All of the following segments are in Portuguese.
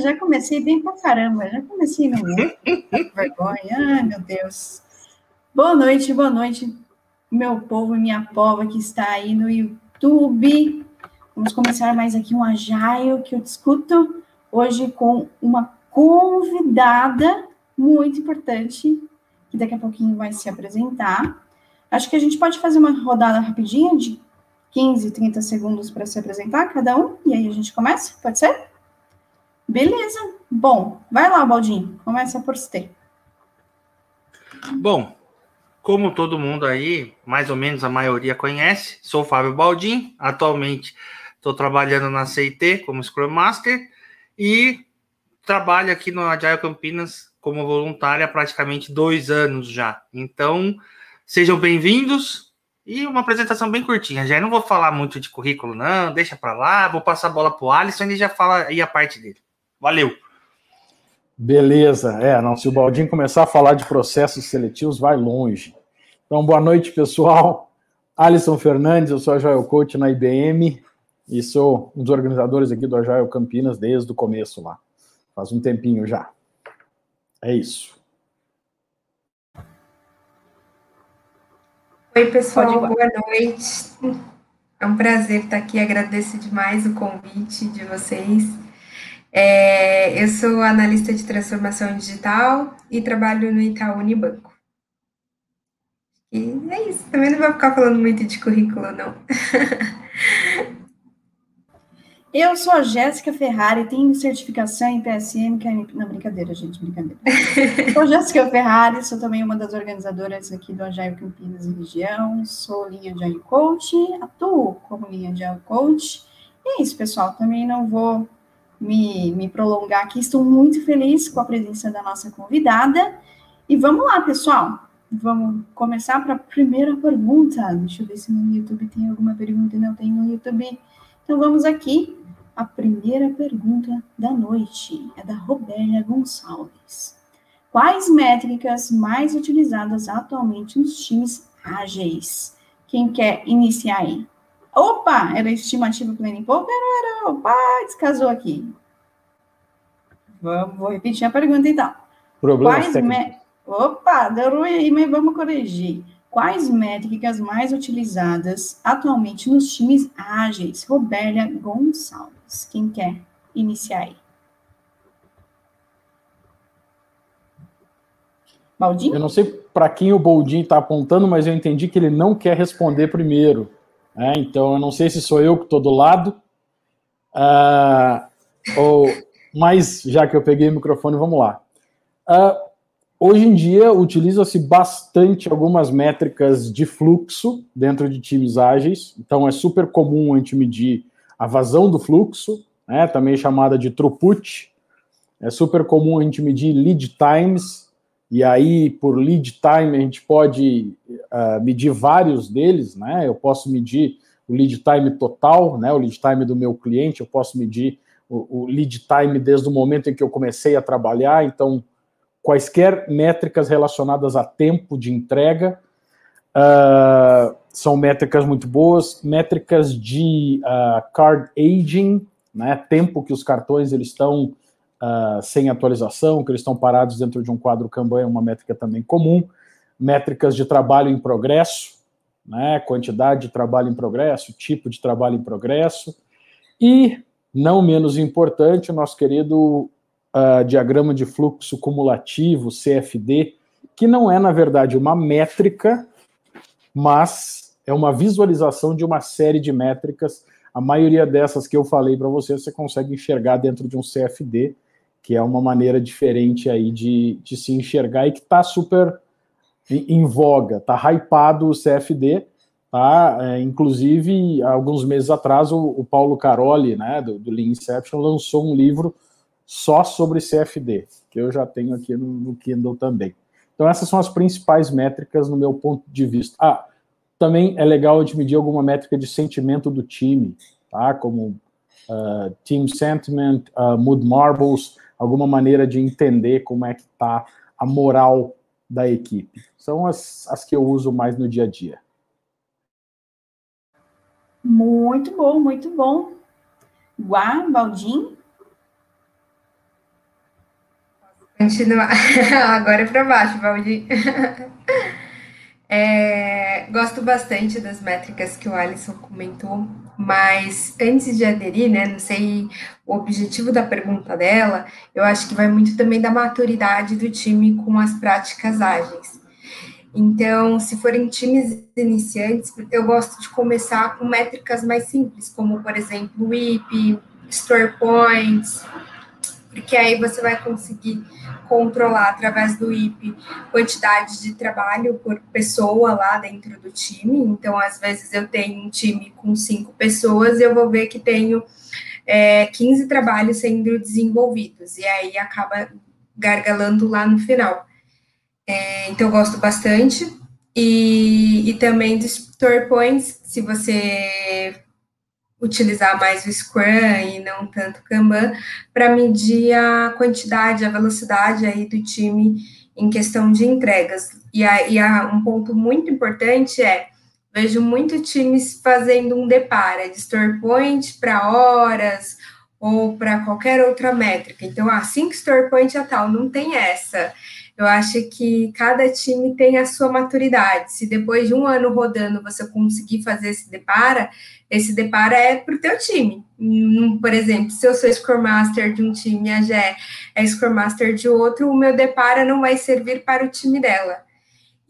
Já comecei bem pra caramba, já comecei no vergonha. Ai, meu Deus. Boa noite, boa noite, meu povo e minha pova que está aí no YouTube. Vamos começar mais aqui um Agile que eu discuto hoje com uma convidada muito importante, que daqui a pouquinho vai se apresentar. Acho que a gente pode fazer uma rodada rapidinha de 15, 30 segundos para se apresentar, cada um, e aí a gente começa? Pode ser? Beleza. Bom, vai lá, Baldinho, começa por você. Bom, como todo mundo aí, mais ou menos a maioria conhece, sou Fábio Baldin, atualmente estou trabalhando na CIT como Scrum Master e trabalho aqui no Agile Campinas como voluntária há praticamente dois anos já. Então, sejam bem-vindos e uma apresentação bem curtinha. Já não vou falar muito de currículo, não, deixa para lá, vou passar a bola para o Alisson e ele já fala aí a parte dele. Valeu! Beleza, é, não, se o Baldinho começar a falar de processos seletivos, vai longe. Então, boa noite, pessoal. Alisson Fernandes, eu sou Agile Coach na IBM e sou um dos organizadores aqui do Agile Campinas desde o começo lá. Faz um tempinho já. É isso. Oi, pessoal, boa noite. É um prazer estar aqui, agradeço demais o convite de vocês. É, eu sou analista de transformação digital e trabalho no Itaú Unibanco. E é isso, também não vou ficar falando muito de currículo, não. Eu sou a Jéssica Ferrari, tenho certificação em PSM, que é... Não, brincadeira, gente, brincadeira. sou Jéssica Ferrari, sou também uma das organizadoras aqui do Agile Campinas e região, sou linha de Agile Coach, atuo como linha de Agile Coach. E é isso, pessoal, também não vou me, me prolongar aqui, estou muito feliz com a presença da nossa convidada. E vamos lá, pessoal, vamos começar para a primeira pergunta. Deixa eu ver se no YouTube tem alguma pergunta, não tem no YouTube. Então vamos aqui a primeira pergunta da noite é da Robélia Gonçalves. Quais métricas mais utilizadas atualmente nos times ágeis? Quem quer iniciar aí? Opa, era estimativa Poker ou era... Opa, descasou aqui. Vamos, vou repetir a pergunta então. Problemas Quais me... Opa, deu ruim aí, mas vamos corrigir. Quais métricas mais utilizadas atualmente nos times ágeis? Robélia Gonçalves. Quem quer iniciar aí? Baldinho? Eu não sei para quem o Boldin está apontando, mas eu entendi que ele não quer responder primeiro. Né? Então, eu não sei se sou eu que estou do lado. Uh, ou, mas, já que eu peguei o microfone, vamos lá. Uh, hoje em dia, utiliza-se bastante algumas métricas de fluxo dentro de times ágeis. Então, é super comum a gente medir a vazão do fluxo, né, também chamada de throughput. É super comum a gente medir lead times, e aí por lead time a gente pode uh, medir vários deles, né? Eu posso medir o lead time total, né? O lead time do meu cliente, eu posso medir o, o lead time desde o momento em que eu comecei a trabalhar, então quaisquer métricas relacionadas a tempo de entrega, uh, são métricas muito boas, métricas de uh, card aging, né, tempo que os cartões eles estão uh, sem atualização, que eles estão parados dentro de um quadro Kanban é uma métrica também comum, métricas de trabalho em progresso, né, quantidade de trabalho em progresso, tipo de trabalho em progresso, e, não menos importante, o nosso querido uh, diagrama de fluxo cumulativo, CFD, que não é, na verdade, uma métrica, mas é uma visualização de uma série de métricas. A maioria dessas que eu falei para você, você consegue enxergar dentro de um CFD, que é uma maneira diferente aí de, de se enxergar e que está super em, voga, está hypado o CFD, tá? É, inclusive, alguns meses atrás, o, o Paulo Caroli, né, do, do Lean Inception, lançou um livro só sobre CFD, que eu já tenho aqui no, no Kindle também. Então, essas são as principais métricas no meu ponto de vista. Ah, também é legal gente medir alguma métrica de sentimento do time, tá? Como uh, team sentiment, uh, mood marbles, alguma maneira de entender como é que está a moral da equipe. São as, as que eu uso mais no dia a dia. Muito bom, muito bom. Guá, Baldim? continuar. Agora é para baixo, Valdir. É, gosto bastante das métricas que o Alisson comentou, mas antes de aderir, né, não sei o objetivo da pergunta dela, eu acho que vai muito também da maturidade do time com as práticas ágeis. Então, se forem times iniciantes, eu gosto de começar com métricas mais simples, como, por exemplo, WIP, Store Points, porque aí você vai conseguir controlar através do IP quantidade de trabalho por pessoa lá dentro do time. Então, às vezes eu tenho um time com cinco pessoas e eu vou ver que tenho é, 15 trabalhos sendo desenvolvidos, e aí acaba gargalando lá no final. É, então, eu gosto bastante. E, e também store points, se você utilizar mais o Scrum e não tanto o Kanban, para medir a quantidade, a velocidade aí do time em questão de entregas. E, a, e a, um ponto muito importante é, vejo muito times fazendo um depara de store point para horas ou para qualquer outra métrica. Então, assim que store point é tal, não tem essa. Eu acho que cada time tem a sua maturidade. Se depois de um ano rodando você conseguir fazer esse depara, esse depara é para o teu time. Por exemplo, se eu sou Scrum Master de um time e a Gé é Scrum Master de outro, o meu depara não vai servir para o time dela.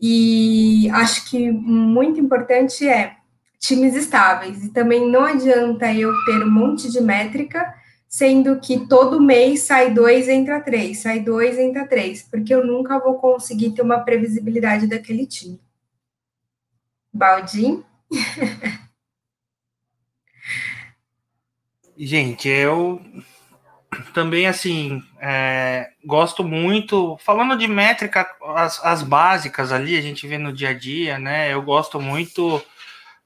E acho que muito importante é times estáveis. E também não adianta eu ter um monte de métrica sendo que todo mês sai dois, entra três, sai dois, entra três, porque eu nunca vou conseguir ter uma previsibilidade daquele time. Baldim? Gente, eu também, assim, é, gosto muito, falando de métrica, as, as básicas ali, a gente vê no dia a dia, né, eu gosto muito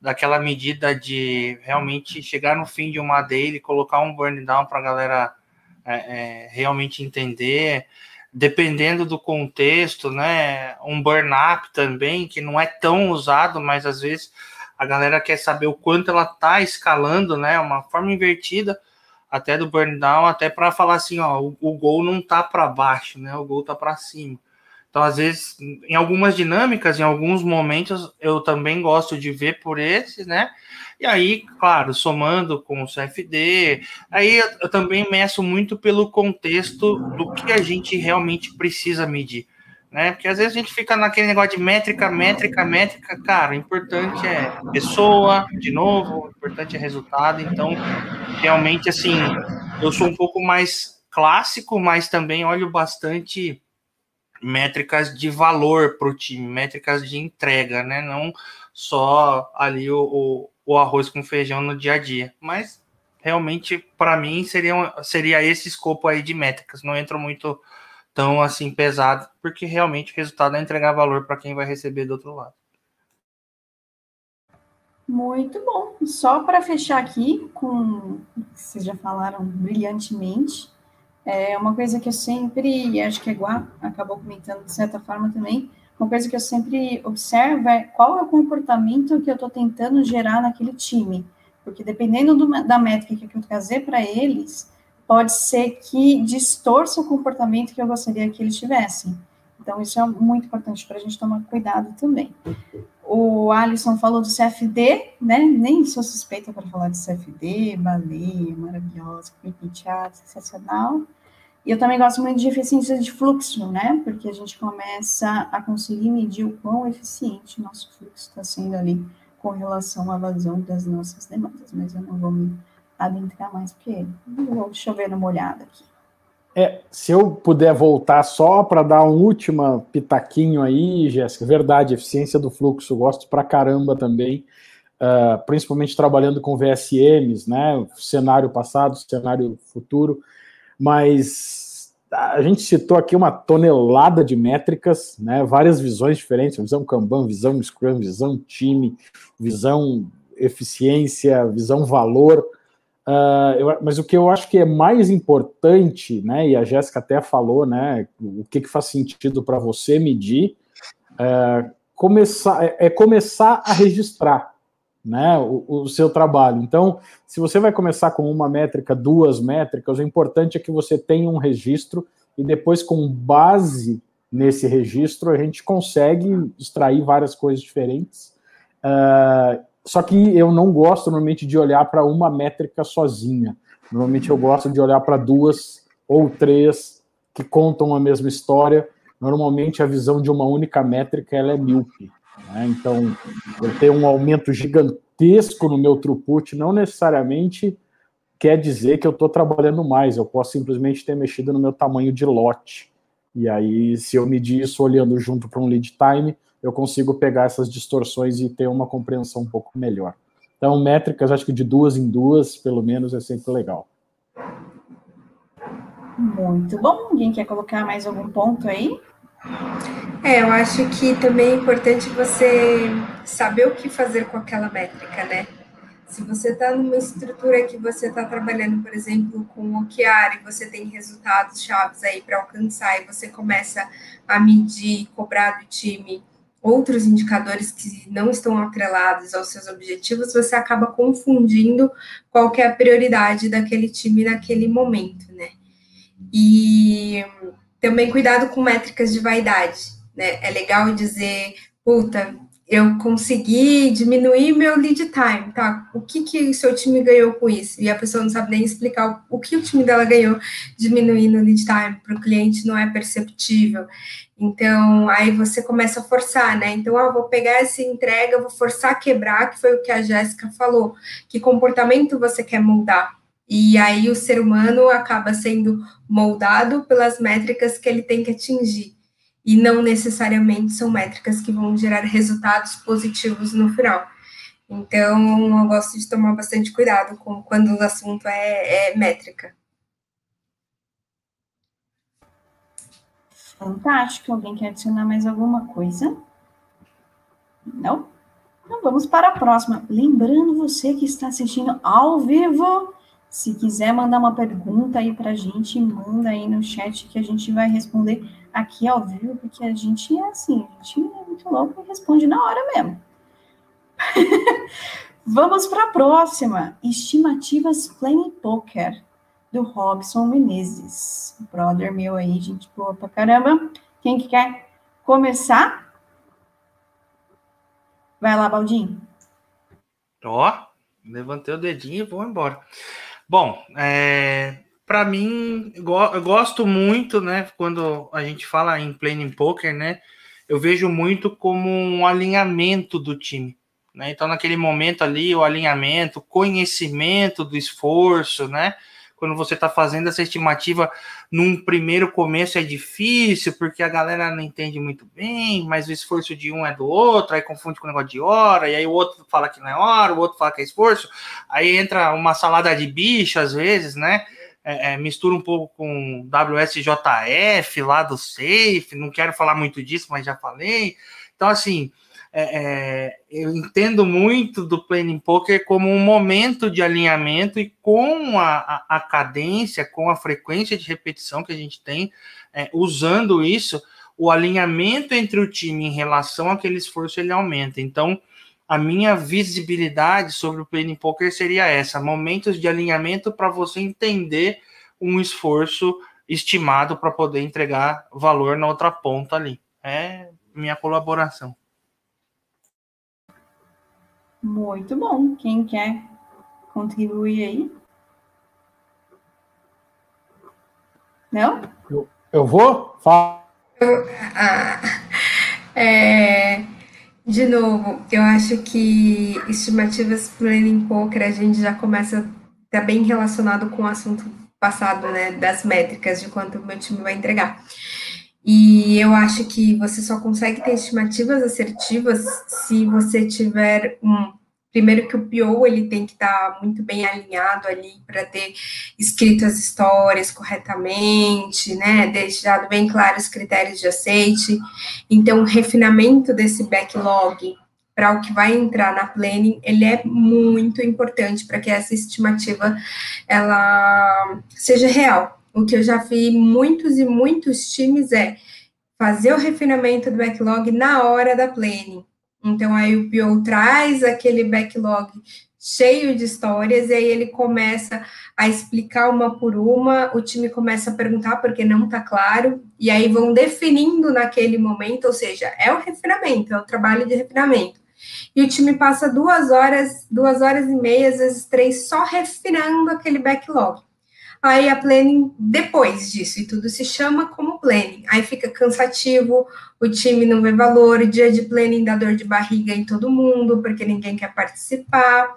daquela medida de realmente chegar no fim de uma daily, colocar um burn down para a galera é, é, realmente entender, dependendo do contexto, né? Um burn up também, que não é tão usado, mas às vezes a galera quer saber o quanto ela está escalando, né? Uma forma invertida até do burn down, até para falar assim, ó, o, o gol não tá para baixo, né? O gol tá para cima. Então, às vezes, em algumas dinâmicas, em alguns momentos, eu também gosto de ver por esses, né? E aí, claro, somando com o CFD, aí eu também meço muito pelo contexto do que a gente realmente precisa medir, né? Porque às vezes a gente fica naquele negócio de métrica, métrica, métrica, cara, o importante é pessoa, de novo, o importante é resultado, então, realmente, assim, eu sou um pouco mais clássico, mas também olho bastante métricas de valor para o time, métricas de entrega, né? Não só ali o, o, o, arroz com feijão no dia a dia. Mas realmente, para mim, seria, seria esse escopo aí de métricas. Não entra muito tão assim pesado, porque realmente o resultado é entregar valor para quem vai receber do outro lado. Muito bom. Só para fechar aqui com vocês já falaram brilhantemente, é uma coisa que eu sempre, acho que a Gua acabou comentando de certa forma também, uma coisa que eu sempre observo é qual é o comportamento que eu estou tentando gerar naquele time. Porque dependendo do, da métrica que eu trazer para eles, pode ser que distorça o comportamento que eu gostaria que eles tivessem. Então, isso é muito importante para a gente tomar cuidado também. O Alisson falou do CFD, né? Nem sou suspeita para falar de CFD, baleia, maravilhosa, chat, sensacional. E eu também gosto muito de eficiência de fluxo, né? Porque a gente começa a conseguir medir o quão eficiente o nosso fluxo está sendo ali com relação à vazão das nossas demandas. Mas eu não vou me adentrar mais, porque vou chover numa olhada aqui. É, se eu puder voltar só para dar um último pitaquinho aí, Jéssica, verdade, eficiência do fluxo, gosto pra caramba também, uh, principalmente trabalhando com VSMs, né, cenário passado, cenário futuro, mas a gente citou aqui uma tonelada de métricas, né, várias visões diferentes, visão Kanban, visão Scrum, visão time, visão eficiência, visão valor, Uh, eu, mas o que eu acho que é mais importante, né, e a Jéssica até falou, né, o que, que faz sentido para você medir, uh, começar, é, é, começar a registrar né, o, o, seu trabalho. Então, se você vai começar com uma métrica, duas métricas, o importante é que você tenha um registro e depois, com base nesse registro, a gente consegue extrair várias coisas diferentes. Uh, só que eu não gosto normalmente de olhar para uma métrica sozinha. Normalmente eu gosto de olhar para duas ou três que contam a mesma história. Normalmente a visão de uma única métrica ela é míope. Né? Então, eu tenho um aumento gigantesco no meu throughput, não necessariamente quer dizer que eu estou trabalhando mais, eu posso simplesmente ter mexido no meu tamanho de lote. E aí, se eu medir isso olhando junto para um lead time, eu consigo pegar essas distorções e ter uma compreensão um pouco melhor. Então, métricas, acho que de duas em duas, pelo menos, é sempre legal. Muito bom. Alguém quer colocar mais algum ponto aí? É, eu acho que também é importante você saber o que fazer com aquela métrica, né? Se você está numa estrutura que você está trabalhando, por exemplo, com o OKR, e você tem resultados chaves aí para alcançar, e você começa a medir, cobrar do time outros indicadores que não estão atrelados aos seus objetivos, você acaba confundindo qual é a prioridade daquele time naquele momento, né? E também cuidado com métricas de vaidade, né? É legal dizer, puta, eu consegui diminuir meu lead time, tá? O que que o seu time ganhou com isso? E a pessoa não sabe nem explicar o, o que o time dela ganhou diminuindo o lead time para o cliente não é perceptível. Então, aí você começa a forçar, né? Então, ah, vou pegar essa entrega, vou forçar a quebrar, que foi o que a Jéssica falou. Que comportamento você quer mudar? E aí o ser humano acaba sendo moldado pelas métricas que ele tem que atingir. E não necessariamente são métricas que vão gerar resultados positivos no final. Então, eu gosto de tomar bastante cuidado com quando o assunto é, é métrica. Fantástico. Alguém quer adicionar mais alguma coisa? Não? Então vamos para a próxima. Lembrando você que está assistindo ao vivo, se quiser mandar uma pergunta aí para a gente, manda aí no chat que a gente vai responder aqui ao vivo, porque a gente é assim, a gente é muito louco e responde na hora mesmo. Vamos para a próxima. Estimativas Playing Poker do Robson Menezes. Brother meu aí, gente boa pra caramba. Quem que quer começar? Vai lá, Baldinho. Ó, levantei o dedinho e vou embora. Bom, é, para mim, eu gosto muito, né, quando a gente fala em planning poker, né, eu vejo muito como um alinhamento do time. Né? Então, naquele momento ali, o alinhamento, conhecimento do esforço, né? quando você está fazendo essa estimativa num primeiro começo é difícil, porque a galera não entende muito bem, mas o esforço de um é do outro, aí confunde com o negócio de hora, e aí o outro fala que não é hora, o outro fala que é esforço, aí entra uma salada de bicho às vezes, né? É, é, mistura um pouco com WSJF lá do Safe, não quero falar muito disso, mas já falei. Então, assim, é, é, eu entendo muito do planning poker como um momento de alinhamento e com a, a, a cadência, com a frequência de repetição que a gente tem, é, usando isso, o alinhamento entre o time em relação àquele esforço ele aumenta. Então, a minha visibilidade sobre o planning poker seria essa: momentos de alinhamento para você entender um esforço estimado para poder entregar valor na outra ponta ali. É minha colaboração. Muito bom. Quem quer contribuir aí? Não? Eu, eu vou? Fala. Ah, é, de novo, eu acho que estimativas planning poker a gente já começa tá bem relacionado com o assunto passado, né, das métricas de quanto o meu time vai entregar. E eu acho que você só consegue ter estimativas assertivas se você tiver um primeiro que o PO ele tem que estar tá muito bem alinhado ali para ter escrito as histórias corretamente, né, deixado bem claro os critérios de aceite. Então, o refinamento desse backlog para o que vai entrar na planning, ele é muito importante para que essa estimativa ela seja real. O que eu já vi muitos e muitos times é fazer o refinamento do backlog na hora da planning. Então, aí o PO traz aquele backlog cheio de histórias, e aí ele começa a explicar uma por uma, o time começa a perguntar porque não está claro, e aí vão definindo naquele momento, ou seja, é o refinamento, é o trabalho de refinamento. E o time passa duas horas, duas horas e meia, às vezes três, só refinando aquele backlog. Aí a planning depois disso, e tudo se chama como planning. Aí fica cansativo, o time não vê valor, o dia de planning dá dor de barriga em todo mundo, porque ninguém quer participar.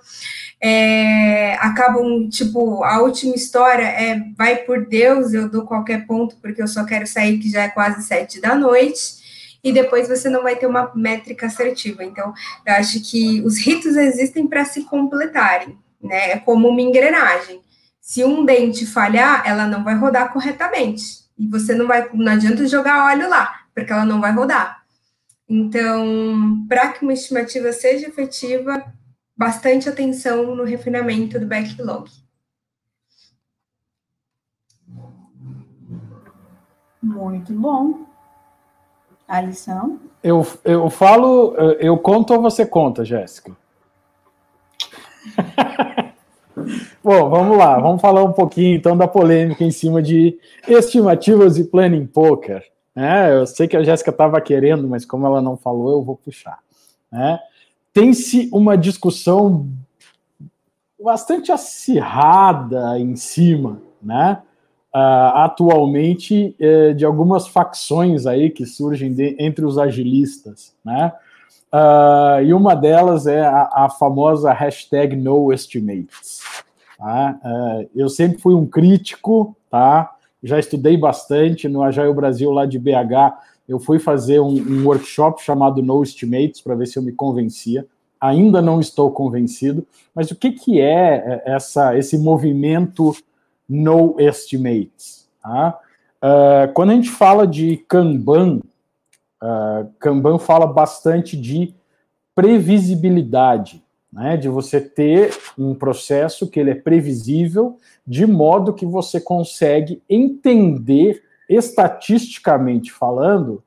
É, acabam, tipo, a última história é vai por Deus, eu dou qualquer ponto, porque eu só quero sair, que já é quase sete da noite e depois você não vai ter uma métrica assertiva. Então, eu acho que os ritos existem para se completarem, né? É como uma engrenagem. Se um dente falhar, ela não vai rodar corretamente. E você não vai, não adianta jogar óleo lá, porque ela não vai rodar. Então, para que uma estimativa seja efetiva, bastante atenção no refinamento do backlog. Muito bom. A lição? Eu, eu falo, eu conto ou você conta, Jéssica? Bom, vamos lá, vamos falar um pouquinho então da polêmica em cima de estimativas e planning poker. Né? Eu sei que a Jéssica estava querendo, mas como ela não falou, eu vou puxar. Né? Tem-se uma discussão bastante acirrada em cima, né? Uh, atualmente uh, de algumas facções aí que surgem de, entre os agilistas, né? Uh, e uma delas é a, a famosa hashtag NoEstimates. Tá? Uh, eu sempre fui um crítico, tá? Já estudei bastante no Agile Brasil lá de BH. Eu fui fazer um, um workshop chamado No Estimates para ver se eu me convencia. Ainda não estou convencido, mas o que, que é, é essa, esse movimento No Estimates? Tá? Uh, quando a gente fala de Kanban, uh, Kanban fala bastante de previsibilidade né, de você ter um processo que ele é previsível, de modo que você consegue entender estatisticamente falando,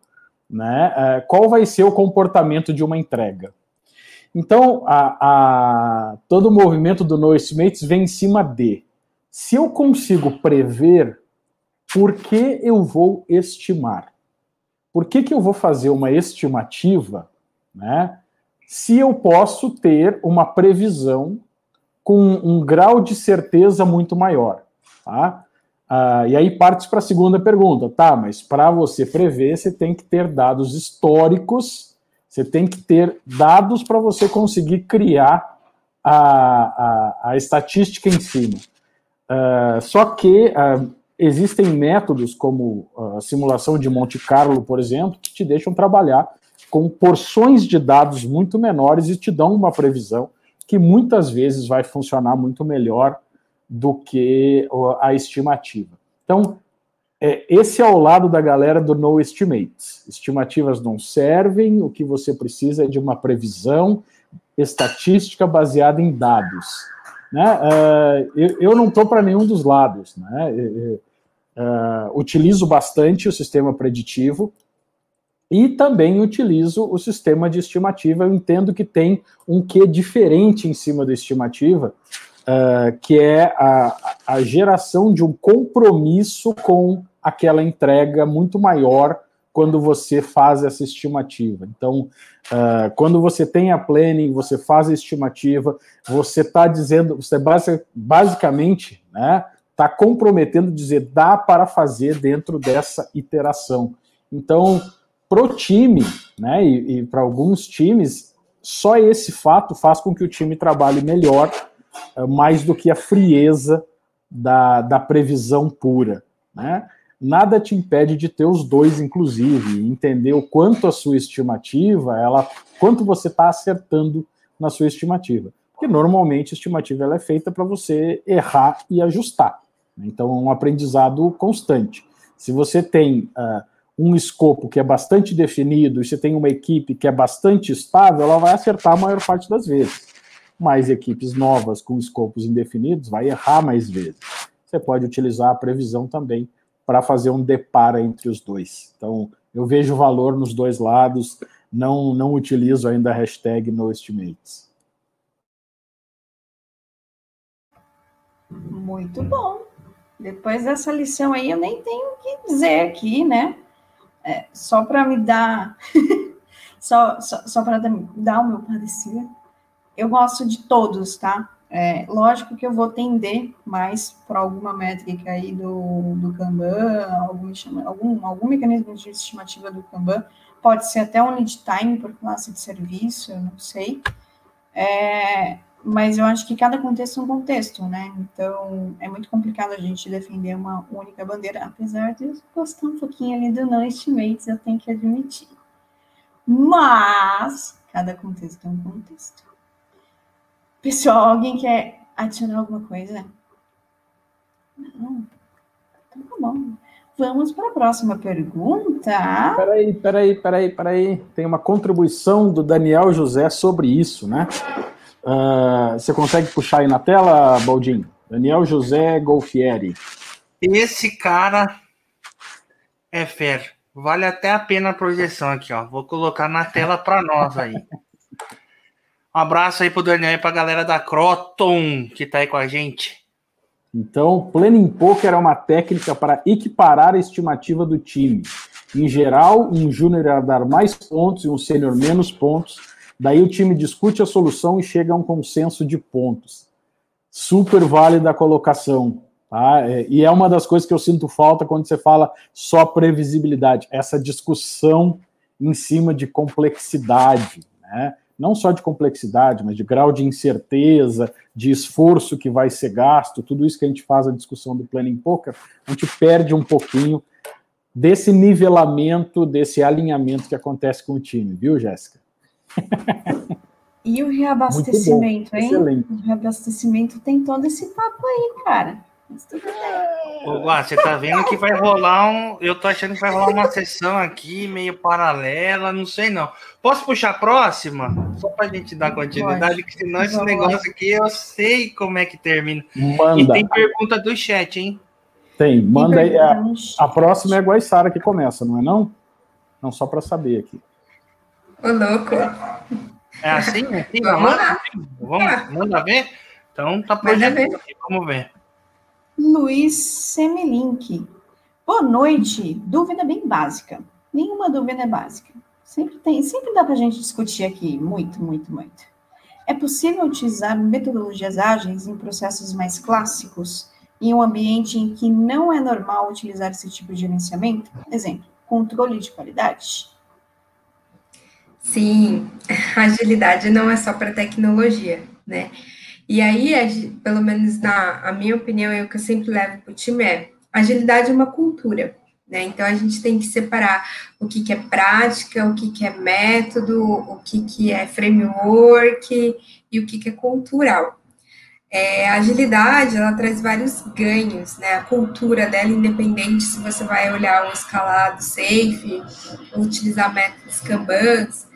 né, é, qual vai ser o comportamento de uma entrega. Então, a, a, todo o movimento do No Estimates vem em cima de se eu consigo prever, por que eu vou estimar? Por que, que eu vou fazer uma estimativa, né? Se eu posso ter uma previsão com um grau de certeza muito maior. Tá? Ah, e aí parte para a segunda pergunta, tá? Mas para você prever, você tem que ter dados históricos, você tem que ter dados para você conseguir criar a, a, a, estatística em cima. Uh, só que uh, existem métodos como a simulação de Monte Carlo, por exemplo, que te deixam trabalhar com porções de dados muito menores e te dão uma previsão que muitas vezes vai funcionar muito melhor do que a estimativa. Então, é, esse é o lado da galera do no estimates. Estimativas não servem, o que você precisa é de uma previsão estatística baseada em dados. Né? Uh, eu, não estou para nenhum dos lados. Né? uh, utilizo bastante o sistema preditivo, e também utilizo o sistema de estimativa. Eu entendo que tem um quê diferente em cima da estimativa, uh, que é a, a geração de um compromisso com aquela entrega muito maior quando você faz essa estimativa. Então, uh, quando você tem a planning, você faz a estimativa, você está dizendo, você basic, basicamente né, está comprometendo dizer dá para fazer dentro dessa iteração. Então, pro time, né, e, e para alguns times, só esse fato faz com que o time trabalhe melhor, eh, mais do que a frieza da, da previsão pura, né? Nada te impede de ter os dois, inclusive, entender o quanto a sua estimativa, ela, quanto você está acertando na sua estimativa. Porque normalmente a estimativa ela é feita para você errar e ajustar. Então é um aprendizado constante. Se você tem uh, um escopo que é bastante definido e você tem uma equipe que é bastante estável, ela vai acertar a maior parte das vezes. Mas equipes novas com escopos indefinidos vai errar mais vezes. Você pode utilizar a previsão também para fazer um depara entre os dois. Então, eu vejo valor nos dois lados, não, não utilizo ainda a hashtag NoEstimates. Muito bom. Depois dessa lição aí, eu nem tenho o que dizer aqui, né? É, só para me dar, só, só, só para dar o meu parecer, eu gosto de todos, tá? É, lógico que eu vou tender mais para alguma métrica aí do, do Kanban, algum, algum, algum mecanismo de estimativa do Kanban, pode ser até um lead time por classe de serviço, eu não sei. É, mas eu acho que cada contexto é um contexto, né? Então é muito complicado a gente defender uma única bandeira, apesar de eu gostar um pouquinho ali do não estimates, eu tenho que admitir. Mas cada contexto é um contexto. Pessoal, alguém quer adicionar alguma coisa? Não. Então tá bom. Vamos para a próxima pergunta. Peraí, peraí, peraí, peraí. Tem uma contribuição do Daniel José sobre isso, né? Uh, você consegue puxar aí na tela, Baldinho? Daniel José Golfieri. Esse cara é fer. Vale até a pena a projeção aqui, ó. Vou colocar na tela para nós aí. Um abraço aí pro Daniel e pra galera da Croton que tá aí com a gente. Então, Planning Poker é uma técnica para equiparar a estimativa do time. Em geral, um júnior irá dar mais pontos e um sênior menos pontos. Daí o time discute a solução e chega a um consenso de pontos. Super válida a colocação. Tá? É, e é uma das coisas que eu sinto falta quando você fala só previsibilidade, essa discussão em cima de complexidade. Né? não só de complexidade, mas de grau de incerteza, de esforço que vai ser gasto, tudo isso que a gente faz a discussão do planning poker, a gente perde um pouquinho desse nivelamento, desse alinhamento que acontece com o time, viu, Jéssica? E o reabastecimento, hein? Excelente. O reabastecimento tem todo esse papo aí, cara. Ô, Guá, você tá vendo que vai rolar um. Eu tô achando que vai rolar uma sessão aqui meio paralela, não sei não. Posso puxar a próxima? Só pra gente dar continuidade, Pode. que senão esse negócio aqui eu sei como é que termina. Manda. E tem pergunta do chat, hein? Tem, manda aí. A, a próxima é a Guaissara que começa, não é não? Não, só para saber aqui. Ô, louco. É assim? É assim? Vamos lá. Vamos, manda ver? Então tá projetando aqui, vamos ver. Luiz Semelink. Boa noite. Dúvida bem básica. Nenhuma dúvida é básica. Sempre tem, sempre dá para a gente discutir aqui, muito, muito, muito. É possível utilizar metodologias ágeis em processos mais clássicos em um ambiente em que não é normal utilizar esse tipo de gerenciamento? Exemplo, controle de qualidade. Sim, agilidade não é só para tecnologia, né? E aí, pelo menos na a minha opinião, é o que eu sempre levo para o time é agilidade é uma cultura. Né? Então a gente tem que separar o que, que é prática, o que, que é método, o que, que é framework e o que, que é cultural. É, a agilidade ela traz vários ganhos, né? A cultura dela, independente se você vai olhar o escalado safe, utilizar métodos Kanbans.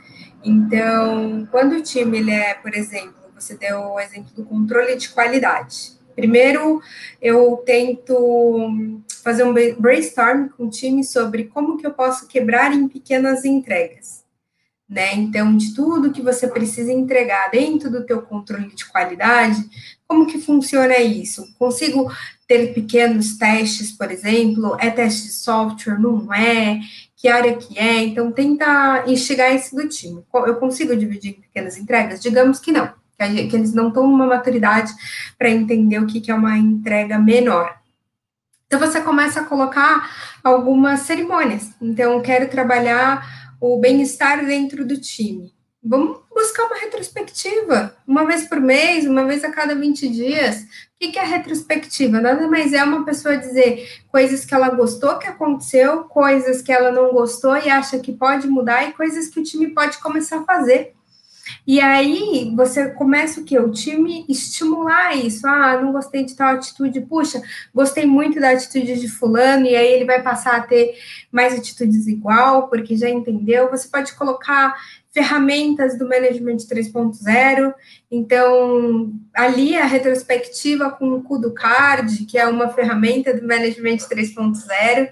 Então, quando o time ele é, por exemplo, você deu o exemplo do controle de qualidade. Primeiro, eu tento fazer um brainstorm com o time sobre como que eu posso quebrar em pequenas entregas. Né? Então, de tudo que você precisa entregar dentro do teu controle de qualidade, como que funciona isso? Consigo ter pequenos testes, por exemplo? É teste de software? Não é? Que área que é? Então, tenta instigar isso do time. Eu consigo dividir pequenas entregas? Digamos que não que, eles não estão numa maturidade para entender o que, que é uma entrega menor. Então você começa a colocar algumas cerimônias. Então, quero trabalhar o bem-estar dentro do time. Vamos buscar uma retrospectiva, uma vez por mês, uma vez a cada 20 dias. O que é retrospectiva? Nada mais é uma pessoa dizer coisas que ela gostou que aconteceu, coisas que ela não gostou e acha que pode mudar, e coisas que o time pode começar a fazer. E aí você começa o que? O time estimular isso. Ah, não gostei de tal atitude. Puxa, gostei muito da atitude de fulano, e aí ele vai passar a ter mais atitudes igual, porque já entendeu. Você pode colocar ferramentas do Management 3.0. Então, ali a retrospectiva com o Kudo Card, que é uma ferramenta do Management 3.0.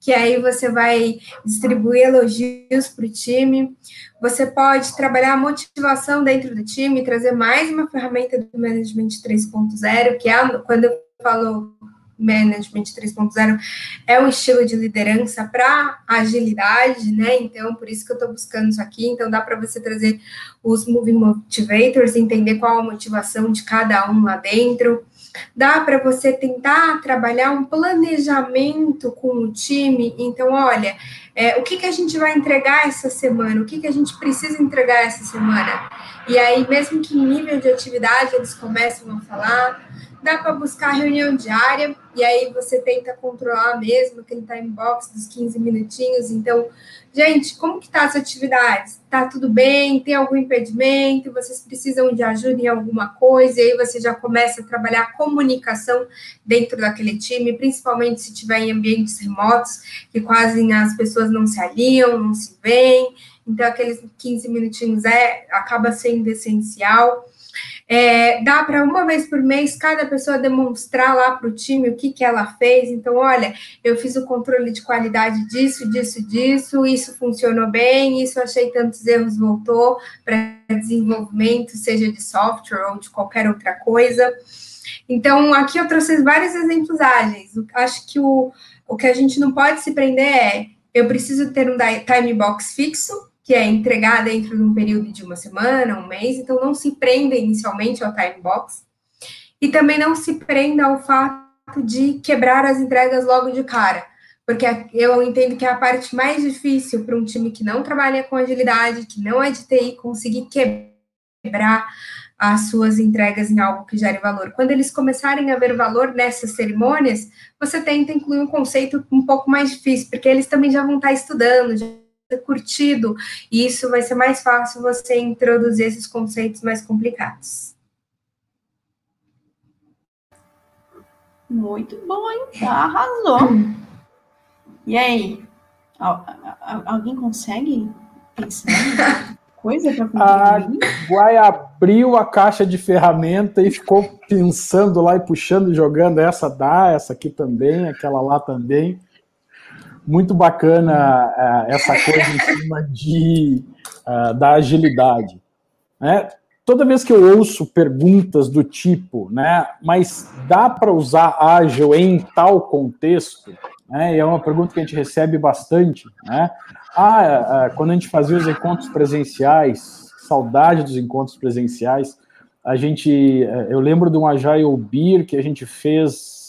que aí você vai distribuir elogios para o time. Você pode trabalhar a motivação dentro do time, trazer mais uma ferramenta do Management 3.0, que é quando eu falo Management 3.0 é um estilo de liderança para agilidade, né? Então, por isso que eu estou buscando isso aqui. Então, dá para você trazer os Moving Motivators, entender qual a motivação de cada um lá dentro. Dá para você tentar trabalhar um planejamento com o time. Então, olha, é, o que, que a gente vai entregar essa semana? O que, que a gente precisa entregar essa semana? E aí, mesmo que nível de atividade eles começam a falar, dá para buscar reunião diária, e aí você tenta controlar mesmo aquele time box dos 15 minutinhos. Então, gente, como que tá as atividades? Tá tudo bem? Tem algum impedimento? Vocês precisam de ajuda em alguma coisa? E aí você já começa a trabalhar a comunicação dentro daquele time, principalmente se tiver em ambientes remotos, que quase as pessoas não se alinham, não se veem. Então, aqueles 15 minutinhos é acaba sendo essencial. É, dá para uma vez por mês cada pessoa demonstrar lá para o time o que, que ela fez. Então, olha, eu fiz o controle de qualidade disso, disso, disso, isso funcionou bem, isso achei tantos erros, voltou para desenvolvimento, seja de software ou de qualquer outra coisa. Então, aqui eu trouxe vários exemplos ágeis. Acho que o, o que a gente não pode se prender é eu preciso ter um time box fixo, que é entregar dentro de um período de uma semana, um mês, então não se prenda inicialmente ao time box. E também não se prenda ao fato de quebrar as entregas logo de cara, porque eu entendo que é a parte mais difícil para um time que não trabalha com agilidade, que não é de TI, conseguir quebrar as suas entregas em algo que gere valor. Quando eles começarem a ver valor nessas cerimônias, você tenta incluir um conceito um pouco mais difícil, porque eles também já vão estar estudando, já curtido, e isso vai ser mais fácil você introduzir esses conceitos mais complicados. Muito bom, hein? Arrasou. E aí? alguém consegue pensar coisa para A Guai abriu a caixa de ferramenta e ficou pensando lá e puxando e jogando. Essa dá, essa aqui também, aquela lá também muito bacana uh, essa coisa em cima de, uh, da agilidade. Né? Toda vez que eu ouço perguntas do tipo, né, mas dá para usar ágil em tal contexto? Né, é uma pergunta que a gente recebe bastante. Né? Ah, uh, quando a gente fazia os encontros presenciais, saudade dos encontros presenciais, a gente, eu lembro de um Agile Beer que a gente fez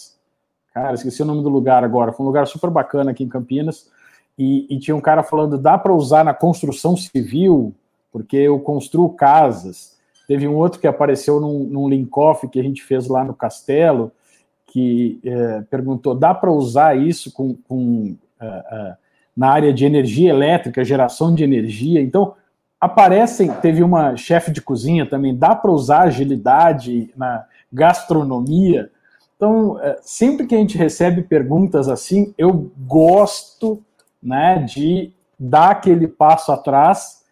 Cara, esqueci o nome do lugar agora. Foi um lugar super bacana aqui em Campinas. E, e tinha um cara falando: dá para usar na construção civil, porque eu construo casas. Teve um outro que apareceu num, num link-off que a gente fez lá no Castelo, que é, perguntou: dá para usar isso com, com uh, uh, na área de energia elétrica, geração de energia? Então, aparecem. Teve uma chefe de cozinha também: dá para usar agilidade na gastronomia? Então, é, sempre que a gente recebe perguntas assim, eu gosto né, de dar aquele passo atrás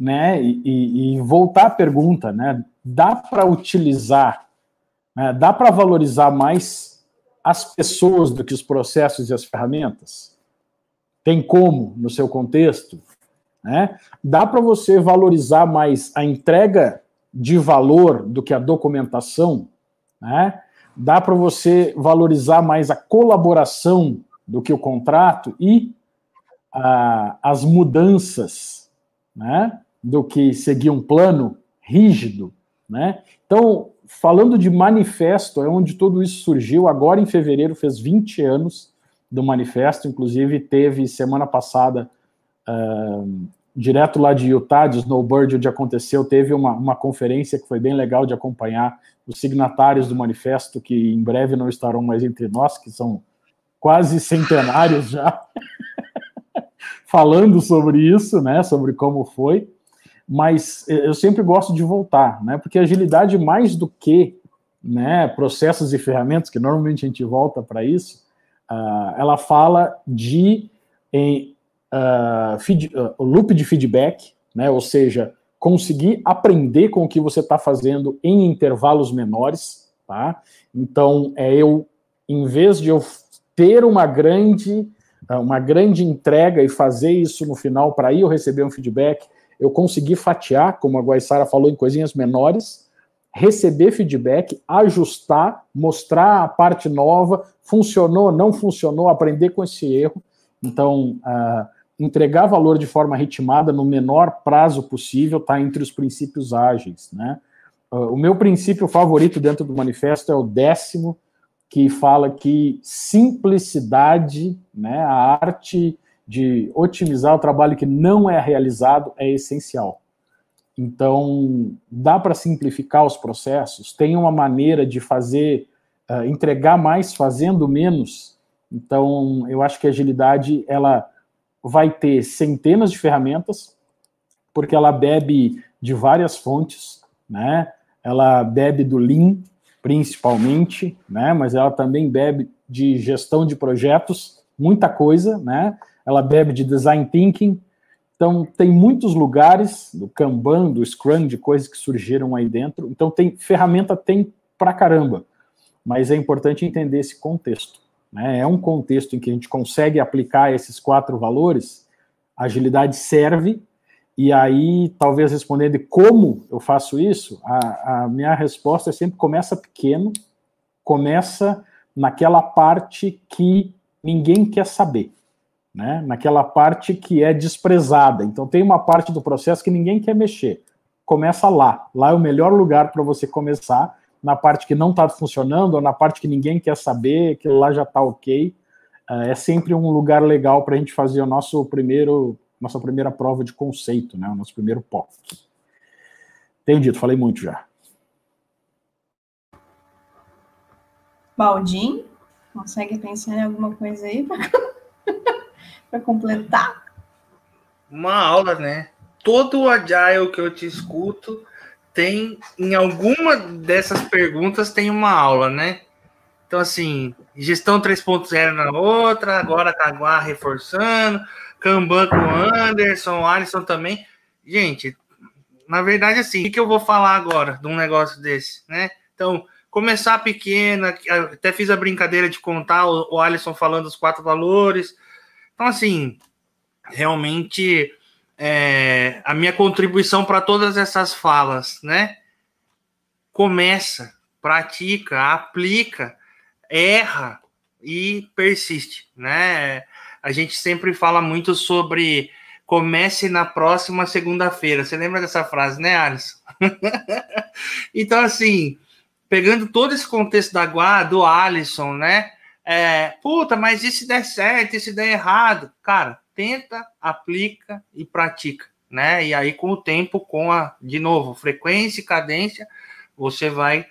né, e, e voltar à pergunta. Né, dá para utilizar, né, dá para valorizar mais as pessoas do que os processos e as ferramentas? Tem como, no seu contexto? Né? Dá para você valorizar mais a entrega de valor do que a documentação? Né? Dá para você valorizar mais a colaboração do que o contrato e as mudanças, né, do que seguir um plano rígido, né? Então, falando de manifesto, é onde tudo isso surgiu. Agora, em fevereiro, fez 20 anos do manifesto, inclusive teve semana passada uh, direto lá de Utah, de Snowbird, onde aconteceu, teve uma, uma conferência que foi bem legal de acompanhar os signatários do manifesto, que em breve não estarão mais entre nós, que são quase centenários já, falando sobre isso, né, sobre como foi, mas eu sempre gosto de voltar, né, porque agilidade mais do que né, processos e ferramentas, que normalmente a gente volta para isso, uh, ela fala de em, uh, feed, uh, loop de feedback, né? ou seja, conseguir aprender com o que você está fazendo em intervalos menores. Tá? Então, é eu, em vez de eu ter uma grande uma grande entrega e fazer isso no final para aí eu receber um feedback, eu consegui fatiar, como a Guaissara falou, em coisinhas menores, receber feedback, ajustar, mostrar a parte nova, funcionou, não funcionou, aprender com esse erro. Então, uh, entregar valor de forma ritmada no menor prazo possível está entre os princípios ágeis. Né? Uh, o meu princípio favorito dentro do manifesto é o décimo, que fala que simplicidade, né, a arte de otimizar o trabalho que não é realizado é essencial. Então, dá para simplificar os processos, tem uma maneira de fazer, uh, entregar mais fazendo menos. Então, eu acho que a agilidade, ela vai ter centenas de ferramentas, porque ela bebe de várias fontes, né? Ela bebe do Lean, principalmente, né? Mas ela também bebe de gestão de projetos, muita coisa, né? Ela bebe de design thinking. Então tem muitos lugares do Kanban, do Scrum, de coisas que surgiram aí dentro. Então tem ferramenta tem pra caramba, mas é importante entender esse contexto. Né? É um contexto em que a gente consegue aplicar esses quatro valores. Agilidade serve e aí, talvez respondendo como eu faço isso, a, a, minha resposta é sempre começa pequeno, começa naquela parte que ninguém quer saber, né? naquela parte que é desprezada. Então, tem uma parte do processo que ninguém quer mexer. Começa lá. Lá é o melhor lugar para você começar, na parte que não está funcionando, ou na parte que ninguém quer saber, que lá já está ok. É sempre um lugar legal para a gente fazer o nosso primeiro nossa primeira prova de conceito, né? O nosso primeiro POC. Tenho dito, falei muito já. Baldim, consegue pensar em alguma coisa aí para completar? Uma aula, né? Todo o agile que eu te escuto tem, em alguma dessas perguntas, tem uma aula, né? Então, assim, gestão 3.0 na outra, agora Caguá reforçando, Kanban com Anderson, Alisson também. Gente, na verdade, assim, o que eu vou falar agora de um negócio desse, né? Então, começar pequena, até fiz a brincadeira de contar o Alisson falando os quatro valores. Então, assim, realmente é, a minha contribuição para todas essas falas, né? Começa, pratica, aplica, erra e persiste, né? a gente sempre fala muito sobre comece na próxima segunda-feira. Você lembra dessa frase, né, Alisson? então, assim, pegando todo esse contexto da Gua, do Alisson, né? É, puta, mas e se der certo, e se der errado? Cara, tenta, aplica e pratica, né? E aí, com o tempo, com a, de novo, frequência e cadência, você vai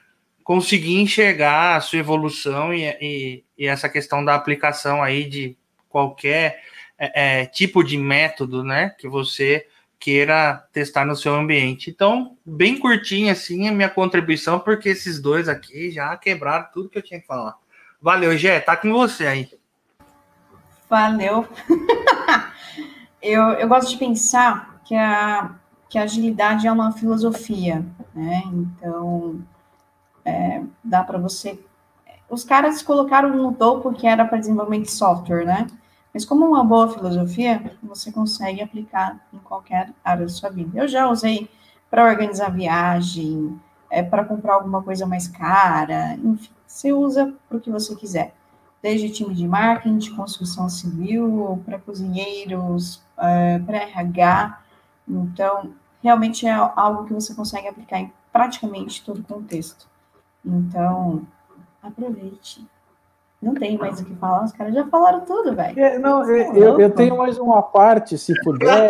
conseguir enxergar a sua evolução e, e, e essa questão da aplicação aí de qualquer é, é, tipo de método, né, que você queira testar no seu ambiente. Então, bem curtinho assim a minha contribuição, porque esses dois aqui já quebraram tudo que eu tinha que falar. Valeu, Gé, tá com você aí. Valeu. eu, eu gosto de pensar que a, que a agilidade é uma filosofia, né? Então, é, dá para você. Os caras colocaram no topo que era para desenvolvimento de software, né? Mas como uma boa filosofia, você consegue aplicar em qualquer área da sua vida. Eu já usei para organizar viagem, é, para comprar alguma coisa mais cara, enfim, você usa para o que você quiser. Desde time de marketing, de construção civil, para cozinheiros, é, para RH. Então, realmente é algo que você consegue aplicar em praticamente todo contexto. Então, aproveite. Não tem mais o que falar, os caras já falaram tudo, velho. É, não, é, eu, eu, tenho mais uma parte, se puder.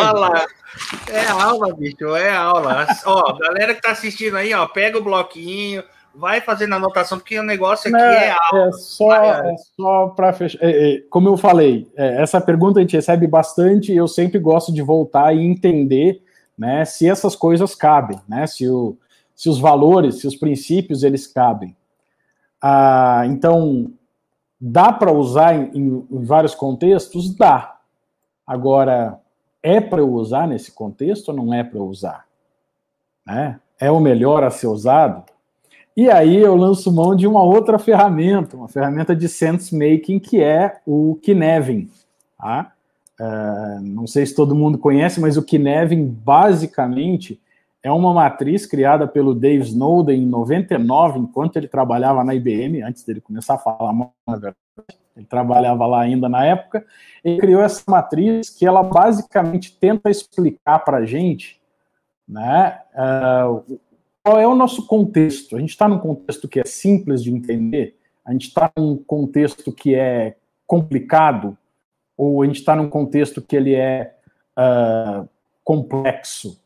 é aula, bicho, é aula. ó, galera que tá assistindo aí, ó, pega o bloquinho, vai fazendo anotação, porque o negócio aqui é, é aula. É só, é só para fechar. É, é, como eu falei, é, essa pergunta a gente recebe bastante e eu sempre gosto de voltar e entender né, se essas coisas cabem, né? Se, o, se os valores, se os princípios, eles cabem. Ah, então, Dá para usar em, em, vários contextos? Dá. Agora, é para eu usar nesse contexto ou não é para eu usar? Né? É o melhor a ser usado? E aí eu lanço mão de uma outra ferramenta, uma ferramenta de sense making que é o Kinevin. Tá? Uh, não sei se todo mundo conhece, mas o Kinevin basicamente é uma matriz criada pelo Dave Snowden em 99, enquanto ele trabalhava na IBM, antes dele começar a falar mal, na verdade, ele trabalhava lá ainda na época, ele criou essa matriz que ela basicamente tenta explicar para a gente né, uh, qual é o nosso contexto. A gente está num contexto que é simples de entender, a gente está num contexto que é complicado, ou a gente está num contexto que ele é uh, complexo,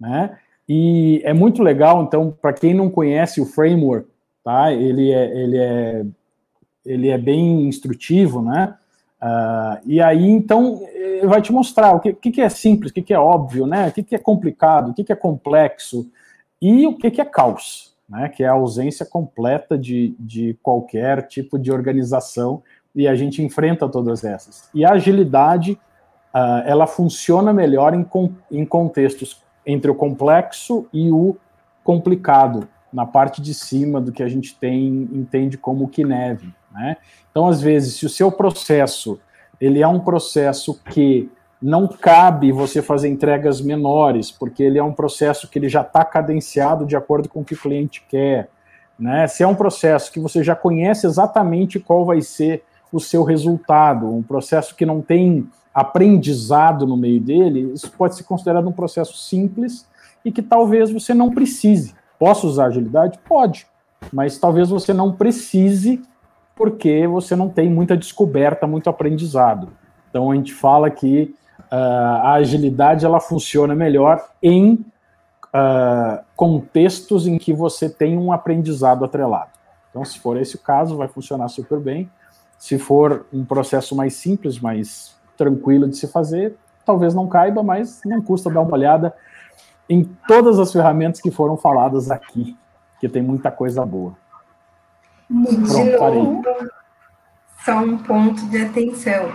né? E é muito legal, então, para quem não conhece o framework, tá? Ele é, ele é, ele é bem instrutivo, né? Uh, e aí, então, ele vai te mostrar o que, que, que é simples, o que, que é óbvio, né? O que, que é complicado, o que, que é complexo e o que, que é caos, né? Que é a ausência completa de, de qualquer tipo de organização e a gente enfrenta todas essas. E a agilidade, uh, ela funciona melhor em, em contextos entre o complexo e o complicado, na parte de cima do que a gente tem entende como que neve, né? Então, às vezes, se o seu processo ele é um processo que não cabe você fazer entregas menores, porque ele é um processo que ele já está cadenciado de acordo com o que o cliente quer, né? Se é um processo que você já conhece exatamente qual vai ser o seu resultado, um processo que não tem aprendizado no meio dele, isso pode ser considerado um processo simples e que talvez você não precise. Posso usar agilidade? Pode, mas talvez você não precise porque você não tem muita descoberta, muito aprendizado. Então a gente fala que uh, a agilidade ela funciona melhor em uh, contextos em que você tem um aprendizado atrelado. Então, se for esse o caso, vai funcionar super bem. Se for um processo mais simples, mais tranquilo de se fazer. Talvez não caiba, mas não custa dar uma olhada em todas as ferramentas que foram faladas aqui, que tem muita coisa boa. Pronto, parei. Só um ponto de atenção.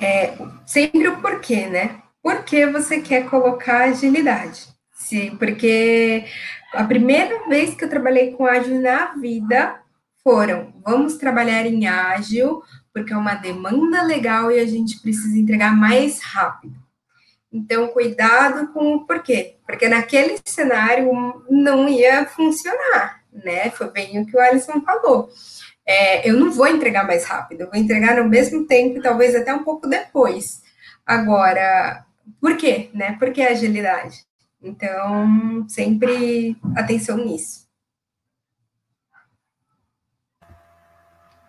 É, sempre o porquê, né? Por que você quer colocar agilidade? Se, porque a primeira vez que eu trabalhei com ágil na vida foram: vamos trabalhar em ágil porque é uma demanda legal e a gente precisa entregar mais rápido. Então, cuidado com o porquê, porque naquele cenário não ia funcionar, né? Foi bem o que o Alisson falou. É, eu não vou entregar mais rápido, eu vou entregar no mesmo tempo e talvez até um pouco depois. Agora, por quê? Né? Por que agilidade? Então, sempre atenção nisso.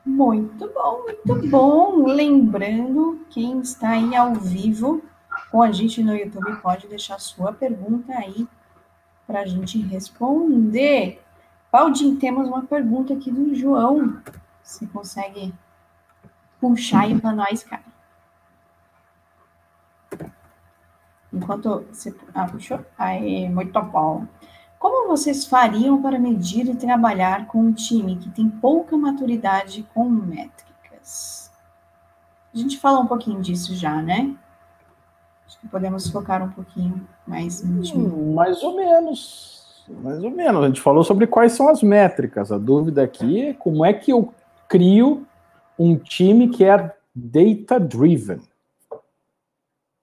Muito bom, muito bom. Lembrando, quem está aí ao vivo com a gente no YouTube pode deixar sua pergunta aí para a gente responder. Paulinho, temos uma pergunta aqui do João. Você consegue puxar aí para nós, cara? Enquanto você. Ah, puxou? Aí, muito bom. Como vocês fariam para medir e trabalhar com um time que tem pouca maturidade com métricas? A gente falou um pouquinho disso já, né? Acho que podemos focar um pouquinho mais. Hum, mais ou menos. Mais ou menos. A gente falou sobre quais são as métricas. A dúvida aqui é como é que eu crio um time que é data-driven.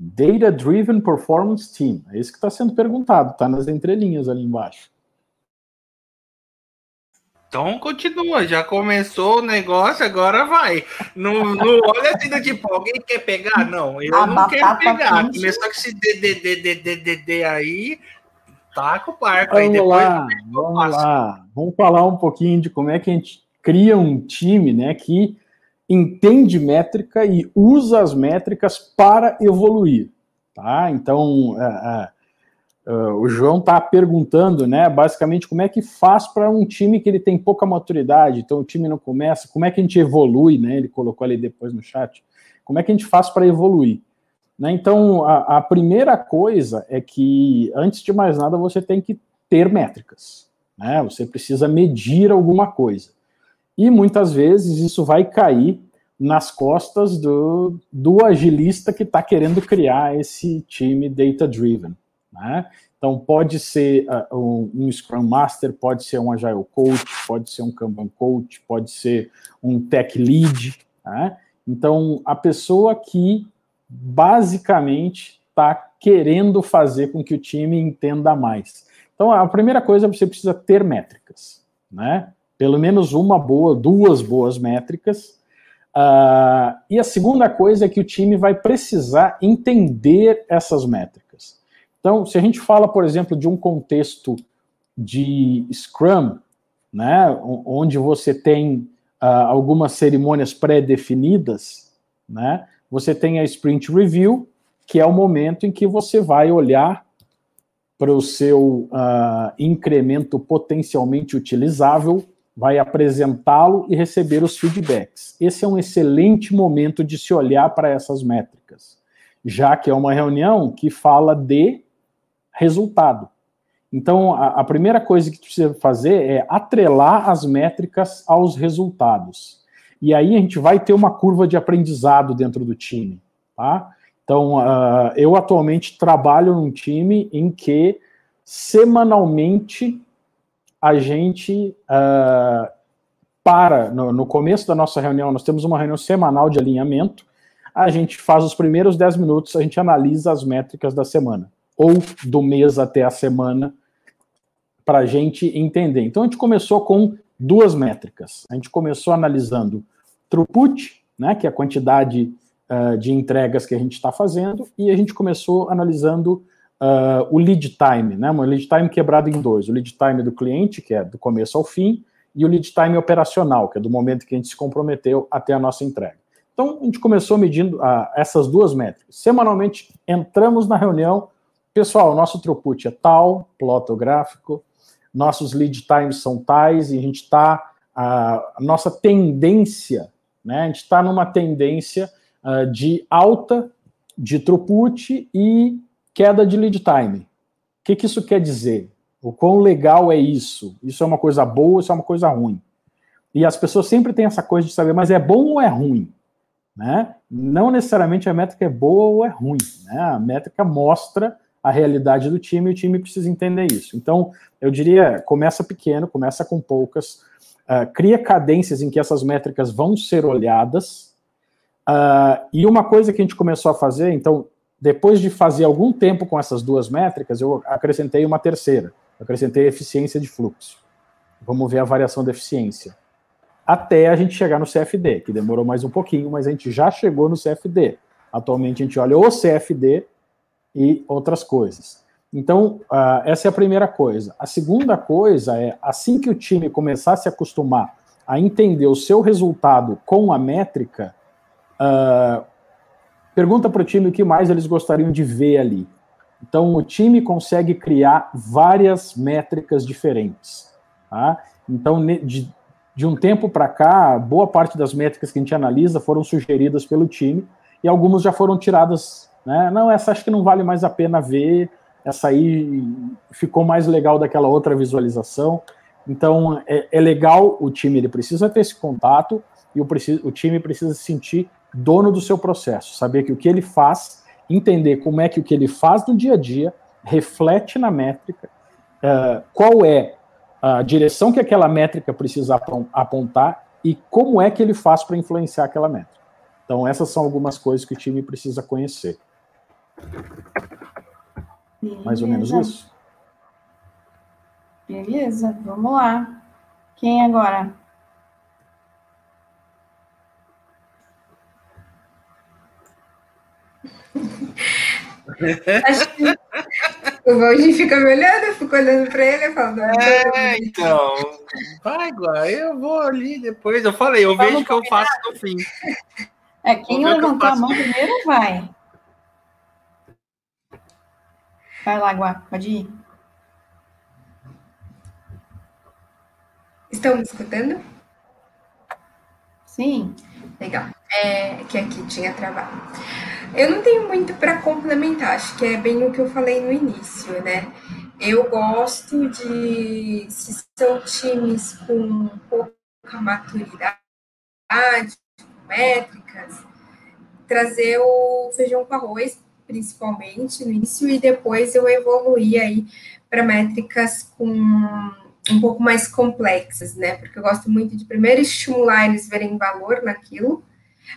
Data Driven Performance Team. É isso que está sendo perguntado, está nas entrelinhas ali embaixo. Então continua, já começou o negócio, agora vai. Não, não olha assim do tipo, alguém quer pegar? Não, eu A não quero pegar. Começou com esse DDDDDD aí, tá com o barco. Vamos aí, lá, vamos lá. Vamos falar um pouquinho de como é que a gente cria um time, né, que entende métrica e usa as métricas para evoluir. Tá? Então, é, é, é o João está perguntando, né, basicamente, como é que faz para um time que ele tem pouca maturidade, então o time não começa, como é que a gente evolui, né? Ele colocou ali depois no chat. Como é que a gente faz para evoluir? Né, então, a, a primeira coisa é que, antes de mais nada, você tem que ter métricas. Né? Você precisa medir alguma coisa. E muitas vezes isso vai cair nas costas do, do agilista que está querendo criar esse time data-driven. Né? Então, pode ser uh, um, um, Scrum Master, pode ser um Agile Coach, pode ser um Kanban Coach, pode ser um Tech Lead. Né? Então, a pessoa que basicamente está querendo fazer com que o time entenda mais. Então, a primeira coisa, você precisa ter métricas, né? Pelo menos uma boa, duas boas métricas. Uh, e a segunda coisa é que o time vai precisar entender essas métricas. Então, se a gente fala, por exemplo, de um contexto de Scrum, né, onde você tem uh, algumas cerimônias pré-definidas, né, você tem a Sprint Review, que é o momento em que você vai olhar para o seu uh, incremento potencialmente utilizável, vai apresentá-lo e receber os feedbacks. Esse é um excelente momento de se olhar para essas métricas, já que é uma reunião que fala de resultado. Então, a, a primeira coisa que precisa fazer é atrelar as métricas aos resultados. E aí a gente vai ter uma curva de aprendizado dentro do time, tá? Então, uh, eu atualmente trabalho num time em que semanalmente a gente uh, para, no, no, começo da nossa reunião, nós temos uma reunião semanal de alinhamento, a gente faz os primeiros 10 minutos, a gente analisa as métricas da semana, ou do mês até a semana, para a gente entender. Então, a gente começou com duas métricas. A gente começou analisando throughput, né, que é a quantidade uh, de entregas que a gente está fazendo, e a gente começou analisando uh, o lead time, né, uma lead time quebrado em dois, o lead time do cliente, que é do começo ao fim, e o lead time operacional, que é do momento que a gente se comprometeu até a nossa entrega. Então, a gente começou medindo uh, essas duas métricas. Semanalmente, entramos na reunião, pessoal, nosso throughput é tal, plotográfico, nossos lead times são tais, e a gente está, a nossa tendência, né, a gente está numa tendência uh, de alta de throughput e queda de lead time. O que, que isso quer dizer? O quão legal é isso? Isso é uma coisa boa, isso é uma coisa ruim? E as pessoas sempre têm essa coisa de saber, mas é bom ou é ruim? Né? Não necessariamente a métrica é boa ou é ruim. Né? A métrica mostra a realidade do time e o time precisa entender isso. Então, eu diria, começa pequeno, começa com poucas, uh, cria cadências em que essas métricas vão ser olhadas, Uh, e uma coisa que a gente começou a fazer, então, depois de fazer algum tempo com essas duas métricas, eu acrescentei uma terceira. acrescentei eficiência de fluxo. Vamos ver a variação da eficiência. Até a gente chegar no CFD, que demorou mais um pouquinho, mas a gente já chegou no CFD. Atualmente a gente olha o CFD e outras coisas. Então, uh, essa é a primeira coisa. A segunda coisa é, assim que o time começar a se acostumar a entender o seu resultado com a métrica, Uh, pergunta para o time o que mais eles gostariam de ver ali. Então, o time consegue criar várias métricas diferentes. Tá? Então, de, de um tempo para cá, boa parte das métricas que a gente analisa foram sugeridas pelo time e algumas já foram tiradas. Né? Não, essa acho que não vale mais a pena ver, essa aí ficou mais legal daquela outra visualização. Então, é, é legal, o time ele precisa ter esse contato e o, o time precisa se sentir dono do seu processo, saber que o que ele faz, entender como é que o que ele faz no dia a dia reflete na métrica, uh, qual é a direção que aquela métrica precisa apontar e como é que ele faz para influenciar aquela métrica. Então, essas são algumas coisas que o time precisa conhecer. Beleza. Mais ou menos isso? Beleza, vamos lá. Quem agora? Acho que o Valdir fica me olhando, eu fico olhando para ele e falo. É, então. Vai, igual, eu vou ali depois. Eu falei, eu Vamos vejo que eu faço no fim. É, quem levantou a mão primeiro vai. Vai lá, Guá, pode ir. Estão me escutando? Sim. Legal. É, que aqui tinha trabalho. Eu não tenho muito para complementar, acho que é bem o que eu falei no início, né? Eu gosto de, se são times com pouca maturidade, métricas, trazer o feijão com arroz, principalmente no início, e depois eu evoluir aí para métricas com um pouco mais complexas, né? Porque eu gosto muito de primeiro estimular eles verem valor naquilo,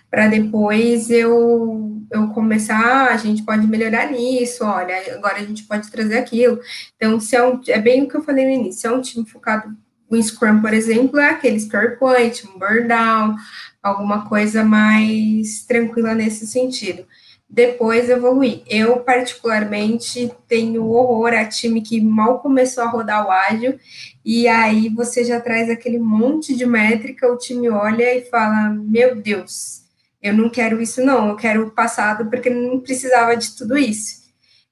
para depois eu, eu começar, a gente pode melhorar nisso, olha, agora a gente pode trazer aquilo. Então, se é, um, é bem o que eu falei no início, se é um time focado o Scrum, por exemplo, é aquele story point, um burn down, alguma coisa mais tranquila nesse sentido. Depois evoluir. Eu, particularmente, tenho horror a time que mal começou a rodar o ágil, e aí você já traz aquele monte de métrica, o time olha e fala: Meu Deus, eu não quero isso, não, eu quero o passado, porque não precisava de tudo isso.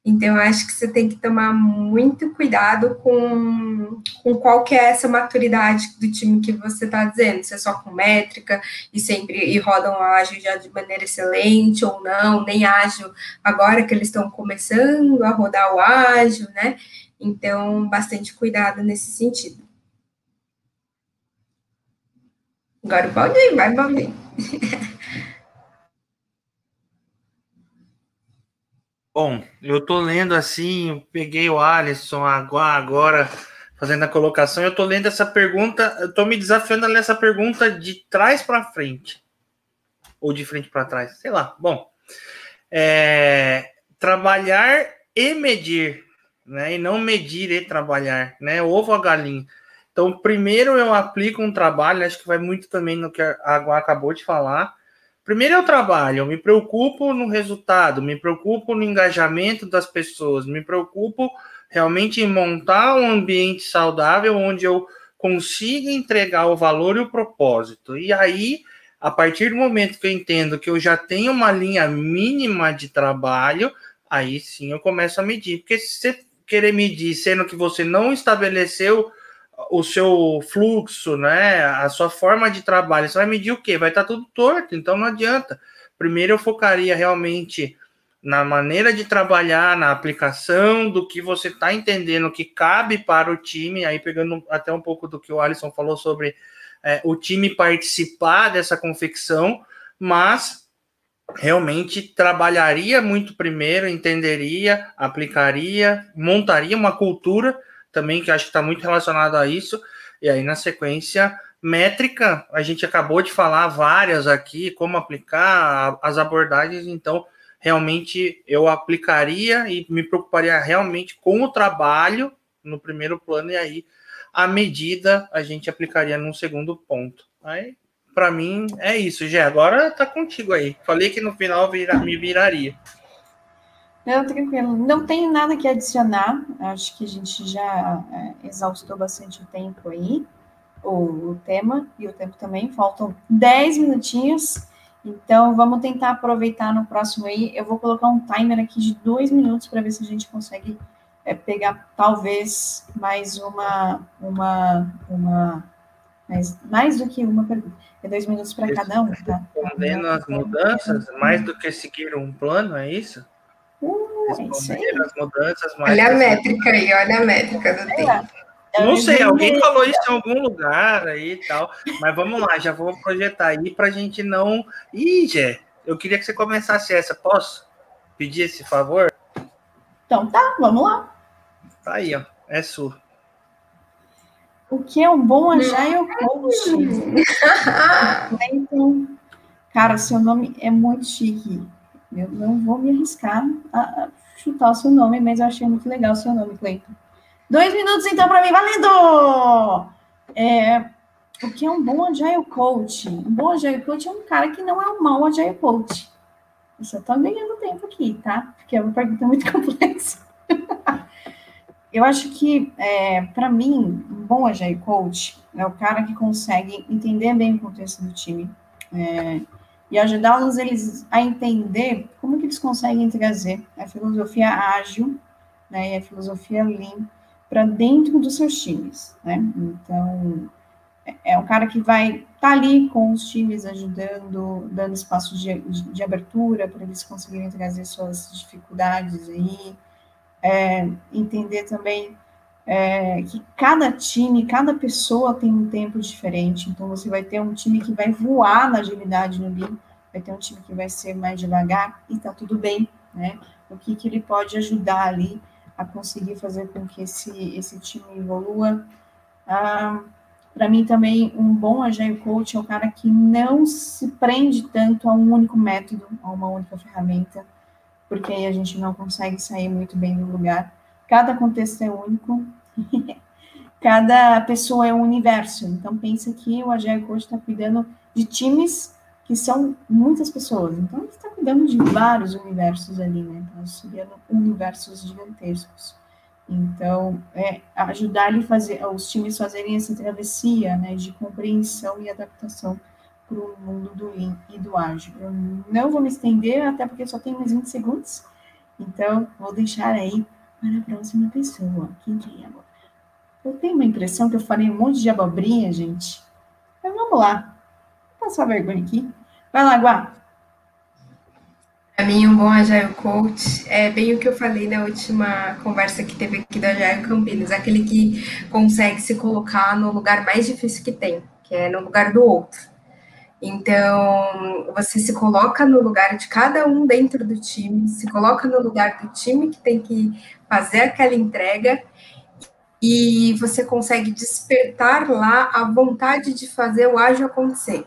Então, eu acho que você tem que tomar muito cuidado com, com qual que é essa maturidade do time que você está dizendo, se é só com métrica e sempre e rodam ágil já de maneira excelente ou não, nem ágil agora que eles estão começando a rodar o ágil, né? Então, bastante cuidado nesse sentido. Agora o Baldinho, vai, Baldinho. Bom, eu tô lendo assim, peguei o Alisson agora fazendo a colocação, eu tô lendo essa pergunta, eu tô me desafiando a ler essa pergunta de trás para frente. Ou de frente para trás, sei lá. Bom, é, trabalhar e medir, né? E não medir e trabalhar, né? Ovo a galinha. Então, primeiro eu aplico um trabalho, acho que vai muito também no que a Água acabou de falar Primeiro o trabalho, eu me preocupo no resultado, me preocupo no engajamento das pessoas, me preocupo realmente em montar um ambiente saudável onde eu consiga entregar o valor e o propósito. E aí, a partir do momento que eu entendo que eu já tenho uma linha mínima de trabalho, aí sim eu começo a medir. Porque se você querer medir sendo que você não estabeleceu o seu fluxo, né, a sua forma de trabalho, você vai medir o quê? Vai estar tudo torto, então não adianta. Primeiro eu focaria realmente na maneira de trabalhar, na aplicação do que você está entendendo que cabe para o time, aí pegando até um pouco do que o Alisson falou sobre é, o time participar dessa confecção, mas realmente trabalharia muito primeiro, entenderia, aplicaria, montaria uma cultura também, que acho que está muito relacionado a isso. E aí, na sequência, métrica, a gente acabou de falar várias aqui, como aplicar as abordagens, então realmente eu aplicaria e me preocuparia realmente com o trabalho no primeiro plano, e aí a medida a gente aplicaria num segundo ponto. Aí, para mim, é isso, Gé. Agora tá contigo aí. Falei que no final vira, me viraria. Não, tranquilo. Não tenho nada que adicionar. Acho que a gente já é, exaustou bastante o tempo aí, o, o tema e o tempo também. Faltam 10 minutinhos. Então, vamos tentar aproveitar no próximo aí. Eu vou colocar um timer aqui de dois minutos para ver se a gente consegue é, pegar talvez mais uma, uma, uma mais, mais do que uma pergunta. É dois minutos para cada um, tá? Respondendo as mudanças, mais do que seguir um plano, é isso? É as mudanças mais. Olha a métrica aí, olha a métrica do tempo. Não sei, alguém falou isso em algum lugar aí e tal, mas vamos lá, já vou projetar aí para a gente não. Ih, Gé, eu queria que você começasse essa, posso pedir esse favor? Então tá, vamos lá. Tá aí, ó, é sua. O que é um bom Agile Coach? então, cara, seu nome é muito chique. Eu não vou me arriscar a, chutar o seu nome, mas eu achei muito legal o seu nome, Cleiton. Dois minutos, então, para mim, valendo! É, o que é um bom Agile Coach? Um bom Agile Coach é um cara que não é um mau Agile Coach. Eu só estou ganhando tempo aqui, tá? Porque é uma pergunta muito complexa. eu acho que, é, para mim, um bom Agile Coach é o cara que consegue entender bem o contexto do time, é, e ajudá-los eles a entender como que eles conseguem trazer a filosofia ágil né, e a filosofia lean para dentro dos seus times, né? Então, é, é um cara que vai estar tá ali com os times ajudando, dando espaço de, de, de abertura para eles conseguirem trazer suas dificuldades aí, é, entender também é, que cada time, cada pessoa tem um tempo diferente. Então, você vai ter um time que vai voar na agilidade no Lean, vai ter um time que vai ser mais devagar, e tá tudo bem, né? O que, que ele pode ajudar ali a conseguir fazer com que esse, esse time evolua. Ah, Para mim também um bom agile coach é o cara que não se prende tanto a um único método, a uma única ferramenta, porque aí a gente não consegue sair muito bem do lugar. Cada contexto é único, cada pessoa é um universo. Então pensa que o agile coach está cuidando de times que são muitas pessoas. Então ele está cuidando de vários universos ali, né? Está auxiliando universos gigantescos. Então, é ajudar ele fazer, os times fazerem essa travessia, né, de compreensão e adaptação para o mundo do Lean e do ágil. Eu não vou me estender, até porque só tem mais 20 segundos, então vou deixar aí para a próxima pessoa. Quem que é agora? Eu tenho uma impressão que eu falei um monte de abobrinha, gente. Mas vamos lá. Vou passar vergonha aqui. Vai lá, Guá. Para mim, um bom Agile Coach é bem o que eu falei na última conversa que teve aqui do Agile Campinas, aquele que consegue se colocar no lugar mais difícil que tem, que é no lugar do outro. Então, você se coloca no lugar de cada um dentro do time, se coloca no lugar do time que tem que fazer aquela entrega e você consegue despertar lá a vontade de fazer o ágil acontecer.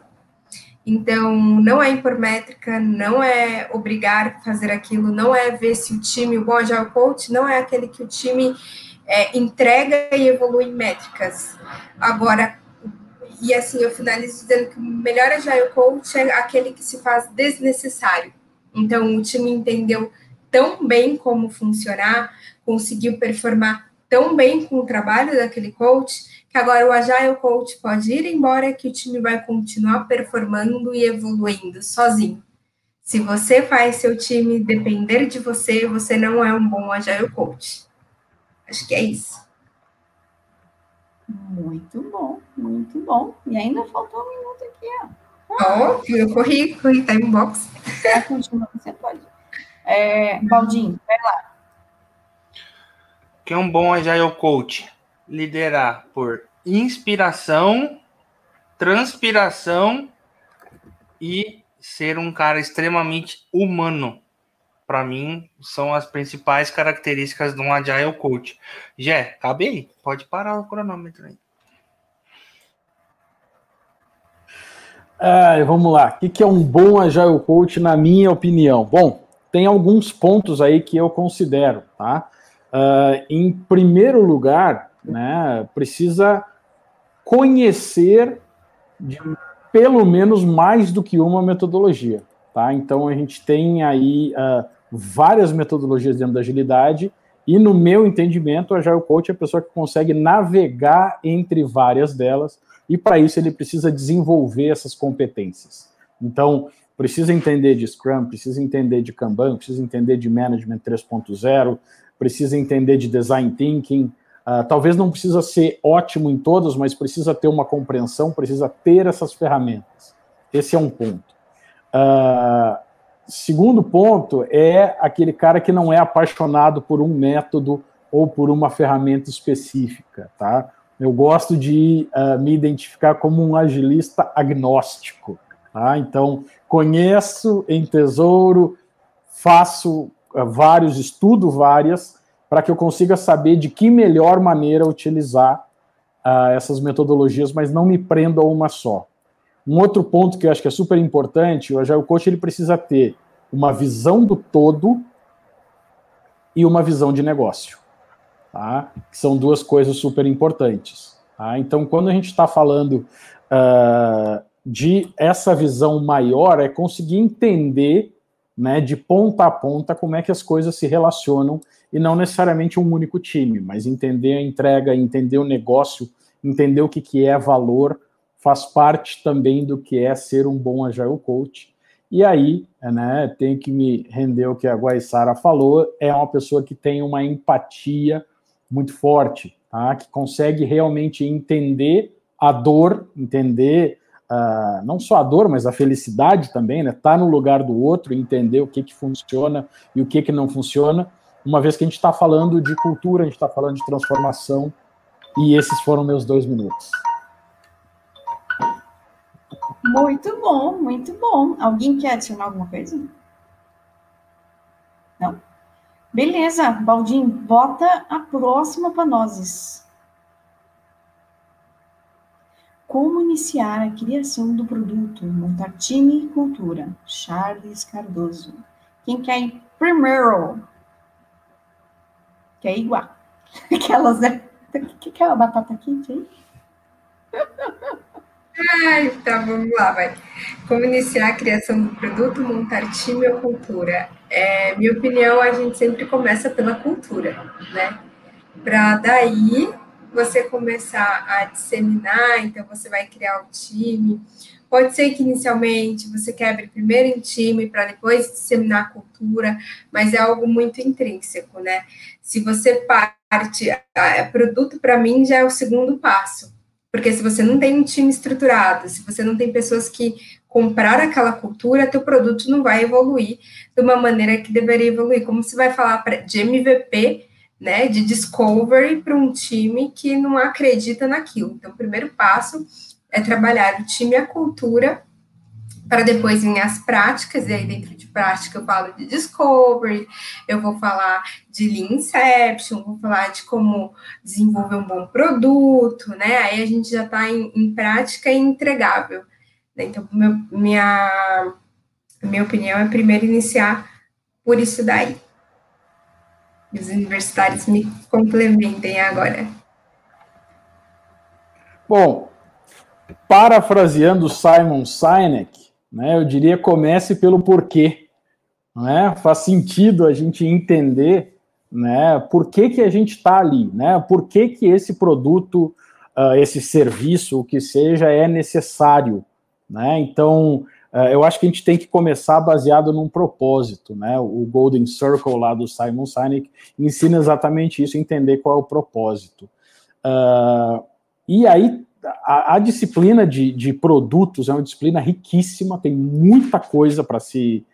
Então, não é impor métrica, não é obrigar a fazer aquilo, não é ver se o time, o Agile Coach, não é aquele que o time é, entrega e evolui métricas. Agora, e assim, eu finalizo dizendo que o melhor Agile Coach é aquele que se faz desnecessário. Então, o time entendeu tão bem como funcionar, conseguiu performar tão bem com o trabalho daquele coach, que agora o Agile Coach pode ir embora, que o time vai continuar performando e evoluindo sozinho. Se você faz seu time depender de você, você não é um bom Agile Coach. Acho que é isso. Muito bom, muito bom. E ainda faltou um minuto aqui, ó. Oh, eu corri, corri time box. Continua, você pode. É, Baldinho, vai lá. Que é um bom Agile Coach? liderar por inspiração, transpiração e ser um cara extremamente humano. Para mim, são as principais características de um Agile Coach. Jé, cabe aí. Pode parar o cronômetro aí. Ah, vamos lá. O que é um bom Agile Coach, na minha opinião? Bom, tem alguns pontos aí que eu considero, tá? Uh, em primeiro lugar, né, precisa conhecer de pelo menos mais do que uma metodologia. Tá? Então a gente tem aí uh, várias metodologias dentro da agilidade, e no meu entendimento, o Agile Coach é a pessoa que consegue navegar entre várias delas, e para isso ele precisa desenvolver essas competências. Então, precisa entender de Scrum, precisa entender de Kanban, precisa entender de Management 3.0, precisa entender de Design Thinking, Uh, talvez não precisa ser ótimo em todas, mas precisa ter uma compreensão, precisa ter essas ferramentas. Esse é um ponto. Uh, segundo ponto é aquele cara que não é apaixonado por um método ou por uma ferramenta específica, tá? Eu gosto de uh, me identificar como um agilista agnóstico, tá? Então, conheço em tesouro, faço vários, estudo várias, para que eu consiga saber de que melhor maneira utilizar uh, essas metodologias, mas não me prendo a uma só. Um outro ponto que eu acho que é super importante, o Agile Coach ele precisa ter uma visão do todo e uma visão de negócio, tá? Que são duas coisas super importantes. Tá? Então, quando a gente está falando uh, de essa visão maior, é conseguir entender, né, de ponta a ponta, como é que as coisas se relacionam e não necessariamente um único time, mas entender a entrega, entender o negócio, entender o que, que é valor, faz parte também do que é ser um bom Agile Coach. E aí, né, tem que me render o que a Guaissara falou, é uma pessoa que tem uma empatia muito forte, tá? que consegue realmente entender a dor, entender uh, não só a dor, mas a felicidade também, né? Tá no lugar do outro, entender o que, que funciona e o que, que não funciona uma vez que a gente está falando de cultura, a gente está falando de transformação, e esses foram meus dois minutos. Muito bom, muito bom. Alguém quer adicionar alguma coisa? Não? Beleza, Baldinho, bota a próxima para nós. Como iniciar a criação do produto, montar time e cultura. Charles Cardoso. Quem quer ir primeiro? Quer igual. Aquelas, né? O que, é a batata quente aí? Ai, tá, vamos lá, vai. Como iniciar a criação do produto, montar time ou cultura? É, minha opinião, a gente sempre começa pela cultura, né? Para daí você começar a disseminar, então você vai criar o um time. Pode ser que inicialmente você quebre primeiro em time para depois disseminar a cultura, mas é algo muito intrínseco, né? Se você parte, produto para mim já é o segundo passo porque se você não tem um time estruturado, se você não tem pessoas que compraram aquela cultura, teu produto não vai evoluir de uma maneira que deveria evoluir. Como você vai falar de MVP, né, de discovery para um time que não acredita naquilo? Então, o primeiro passo é trabalhar o time e a cultura para depois vir as práticas, e aí dentro de prática eu falo de discovery, eu vou falar de lean inception, vou falar de como desenvolver um bom produto, né? Aí a gente já está em, em, prática e entregável. Né? Então, meu, minha, minha opinião é primeiro iniciar por isso daí. Os universitários me complementem agora. Bom, parafraseando Simon Sinek, né? Eu diria comece pelo porquê. Né? Faz sentido a gente entender né, por que, que a gente está ali, né? por que, que esse produto, uh, esse serviço, o que seja, é necessário. Né? Então, uh, eu acho que a gente tem que começar baseado num propósito. Né? O Golden Circle lá do Simon Sinek ensina exatamente isso, entender qual é o propósito. Uh, e aí a, a disciplina de, de, produtos é uma disciplina riquíssima, tem muita coisa para se,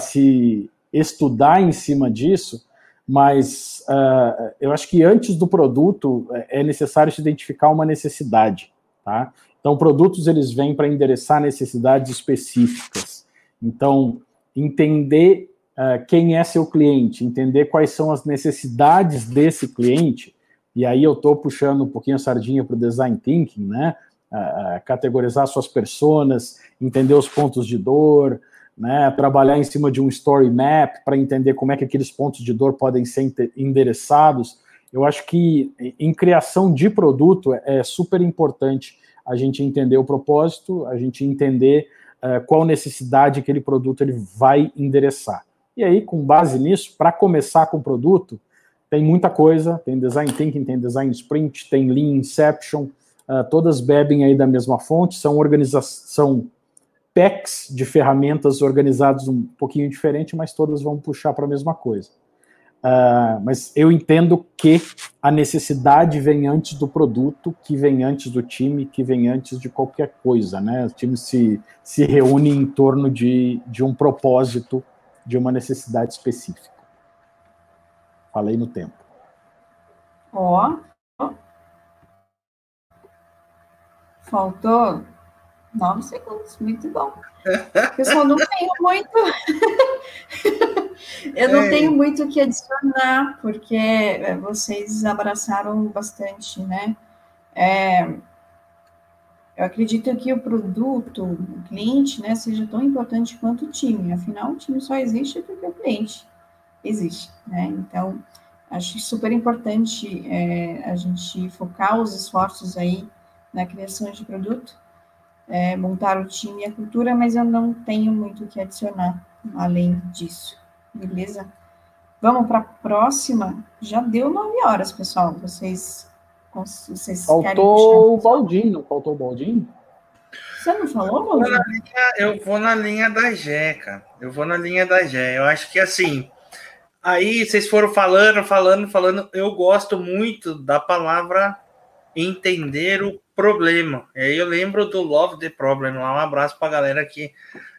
se estudar em cima disso, mas uh, eu acho que antes do produto é, é necessário se identificar uma necessidade, tá? Então, produtos eles vêm para endereçar necessidades específicas. Então, entender uh, quem é seu cliente, entender quais são as necessidades desse cliente, e aí eu estou puxando um pouquinho a sardinha para o design thinking, né? Categorizar suas personas, entender os pontos de dor, né? Trabalhar em cima de um story map para entender como é que aqueles pontos de dor podem ser endereçados. Eu acho que em criação de produto é super importante a gente entender o propósito, a gente entender uh, qual necessidade aquele produto ele vai endereçar. E aí, com base nisso, para começar com o produto, tem muita coisa, tem design thinking, tem design sprint, tem lean inception, uh, todas bebem aí da mesma fonte, são organização packs de ferramentas organizados um pouquinho diferente, mas todas vão puxar para a mesma coisa. Uh, mas eu entendo que a necessidade vem antes do produto, que vem antes do time, que vem antes de qualquer coisa, né? O time se, se reúne em torno de, de um propósito, de uma necessidade específica. Falei no tempo. Ó. Faltou nove segundos. Muito bom. Eu só não tenho muito. eu não é. tenho muito o que adicionar, porque é, vocês abraçaram bastante, né? É, eu acredito que o produto, o cliente, né, seja tão importante quanto o time. Afinal, o time só existe porque o cliente existe, né? Então, acho super importante é, a gente focar os esforços aí na criação de produto, é, montar o time e a cultura, mas eu não tenho muito o que adicionar além disso, beleza? Vamos para a próxima. Já deu nove horas, pessoal. Vocês, vocês faltou o Baldinho, não faltou o Baldinho? Você não falou, Baldinho? Eu vou na linha da Jeca. Eu vou na linha da Jé. Eu acho que assim, Aí vocês foram falando, falando, falando. Eu gosto muito da palavra entender o problema. Aí eu lembro do Love the Problem lá. Um abraço para a galera que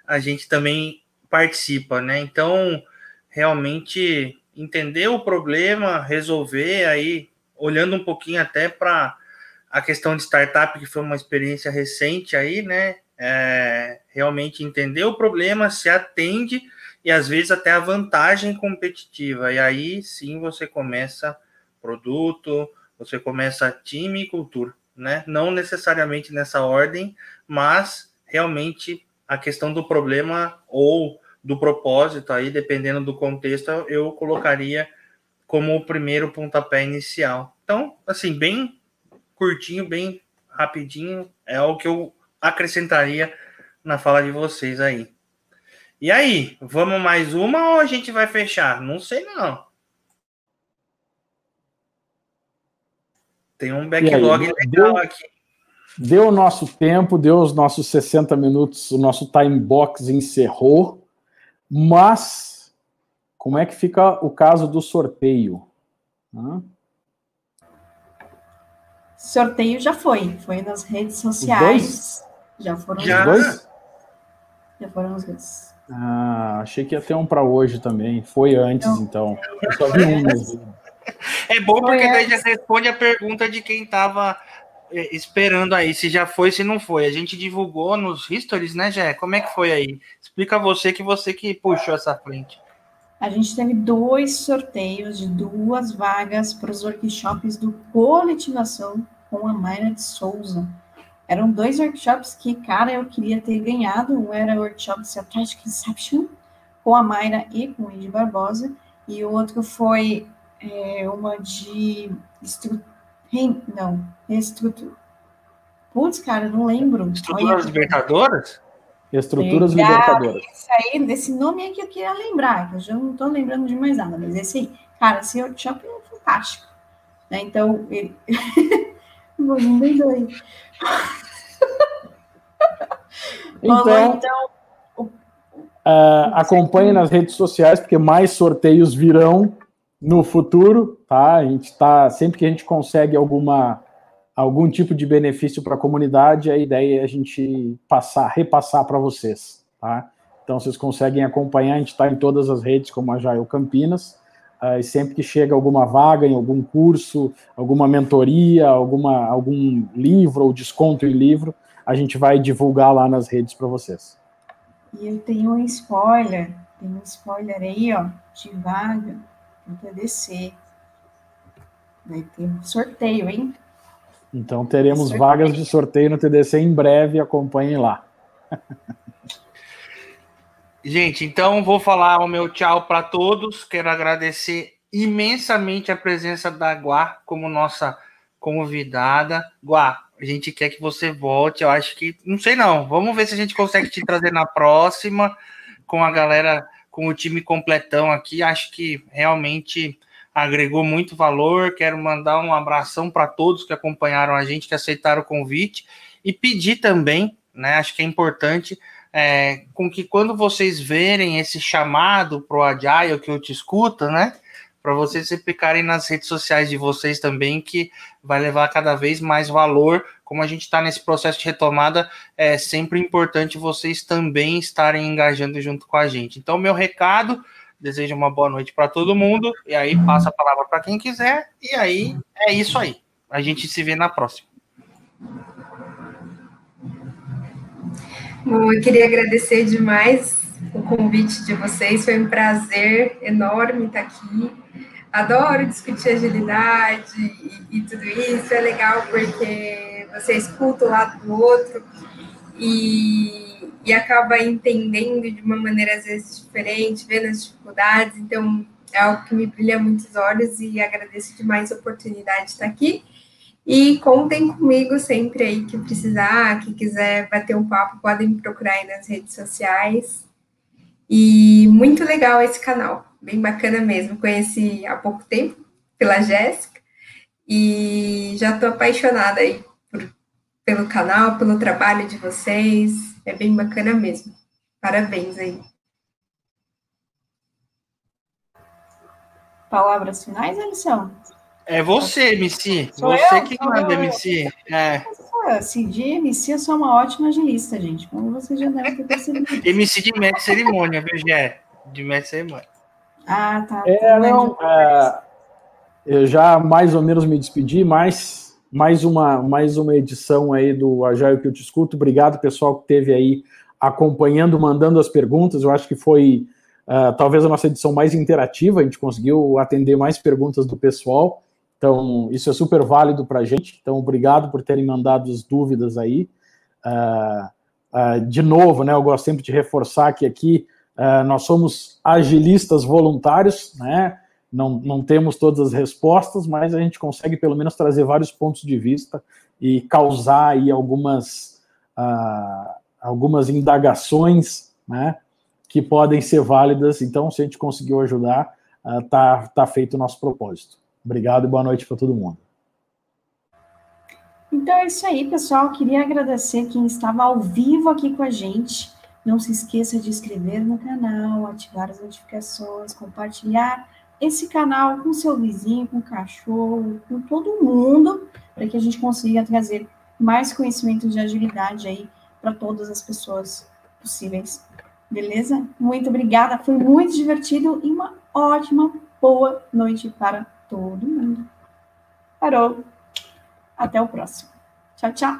a gente também participa, né? Então, realmente entender o problema, resolver aí, olhando um pouquinho até para a questão de startup, que foi uma experiência recente aí, né? É, realmente entender o problema, se atende e às vezes até a vantagem competitiva. E aí sim você começa produto, você começa time e cultura. né? Não necessariamente nessa ordem, mas realmente a questão do problema ou do propósito aí, dependendo do contexto, eu colocaria como o primeiro pontapé inicial. Então, assim, bem curtinho, bem rapidinho, é o que eu acrescentaria na fala de vocês aí. E aí, vamos mais uma ou a gente vai fechar? Não sei não. Tem um backlog aí, legal deu, aqui. Deu o nosso tempo, deu os nossos 60 minutos, o nosso time box encerrou, mas como é que fica o caso do sorteio? Hã? Sorteio já foi, foi nas redes sociais. Já foram já. os dois? Já foram os dois. Ah, achei que ia ter um para hoje também. Foi antes, Não. então. Eu só vi um. É bom porque daí já responde a pergunta de quem estava é, esperando aí, se já foi, se não foi. A gente divulgou nos histories, né, Jé? Como é que foi aí? Explica você que você que puxou essa frente. A gente teve dois sorteios de duas vagas para os workshops do Coletivação com a Mayra de Souza. Eram dois workshops que, cara, eu queria ter ganhado. Um era o workshop de Strategic Inception, com a Mayra e com o Indy Barbosa, e o outro foi é, uma de estru... não, estrutura. Putz, cara, não lembro. Estruturas libertadoras? Estruturas libertadoras. Isso aí, desse nome é que eu queria lembrar, que eu já não estou lembrando de mais nada, mas esse aí, cara, esse workshop é fantástico. Né? Então, ele. Bem doido. Então, então uh, acompanhe nas redes sociais, porque mais sorteios virão no futuro, tá? A gente está sempre que a gente consegue alguma algum tipo de benefício para a comunidade, a ideia é a gente passar, repassar para vocês, tá? Então vocês conseguem acompanhar, a gente está em todas as redes como a Jail Campinas. Uh, e sempre que chega alguma vaga em algum curso, alguma mentoria, alguma, algum livro ou desconto em livro, a gente vai divulgar lá nas redes para vocês. E eu tenho um spoiler, tem um spoiler aí, ó, de vaga no TDC. Vai ter um sorteio, hein? Então teremos sorteio. vagas de sorteio no TDC em breve, acompanhem lá. Gente, então vou falar o meu tchau para todos. Quero agradecer imensamente a presença da Guá como nossa convidada. Guá, a gente quer que você volte. Eu acho que, não sei não, vamos ver se a gente consegue te trazer na próxima com a galera, com o time completão aqui. Acho que realmente agregou muito valor. Quero mandar um abração para todos que acompanharam a gente, que aceitaram o convite e pedir também, né? Acho que é importante é, com que quando vocês verem esse chamado pro Agile que eu te escuta, né? Para vocês replicarem nas redes sociais de vocês também, que vai levar cada vez mais valor. Como a gente está nesse processo de retomada, é sempre importante vocês também estarem engajando junto com a gente. Então, meu recado, desejo uma boa noite para todo mundo, e aí passa a palavra para quem quiser, e aí é isso aí. A gente se vê na próxima. Bom, eu queria agradecer demais o convite de vocês, foi um prazer enorme estar aqui. Adoro discutir agilidade e, e tudo isso, é legal porque você escuta o lado do outro e, e acaba entendendo de uma maneira às vezes diferente, vendo as dificuldades, então é algo que me brilha muitos olhos e agradeço demais a oportunidade de estar aqui. E contem comigo sempre aí que precisar, que quiser bater um papo, podem me procurar aí nas redes sociais. E muito legal esse canal, bem bacana mesmo. Conheci há pouco tempo pela Jéssica e já estou apaixonada aí por, pelo canal, pelo trabalho de vocês. É bem bacana mesmo. Parabéns aí. Palavras finais, Alisson? É você, MC. Sou você eu? que manda, MC. É. Se de MC, eu sou uma ótima agilista, gente. Como você já deve ter percebido. MC de mestre cerimônia, viu, Gé? De mestre cerimônia. Ah, tá. É, não, é, eu já mais ou menos me despedi, mas mais uma, mais uma edição aí do Agile que eu te escuto. Obrigado, pessoal, que esteve aí acompanhando, mandando as perguntas. Eu acho que foi uh, talvez a nossa edição mais interativa, a gente conseguiu atender mais perguntas do pessoal. Então, isso é super válido para a gente. Então, obrigado por terem mandado as dúvidas aí. Uh, uh, de novo, né, eu gosto sempre de reforçar que aqui uh, nós somos agilistas voluntários, né? Não, não temos todas as respostas, mas a gente consegue pelo menos trazer vários pontos de vista e causar aí algumas, algumas indagações, né? Que podem ser válidas. Então, se a gente conseguiu ajudar, tá, tá feito o nosso propósito. Obrigado e boa noite para todo mundo. Então é isso aí, pessoal. Queria agradecer quem estava ao vivo aqui com a gente. Não se esqueça de inscrever no canal, ativar as notificações, compartilhar esse canal com seu vizinho, com o cachorro, com todo mundo, para que a gente consiga trazer mais conhecimento de agilidade aí para todas as pessoas possíveis. Beleza? Muito obrigada, foi muito divertido e uma ótima boa noite para todo mundo. Parou. Até o próximo. Tchau, tchau.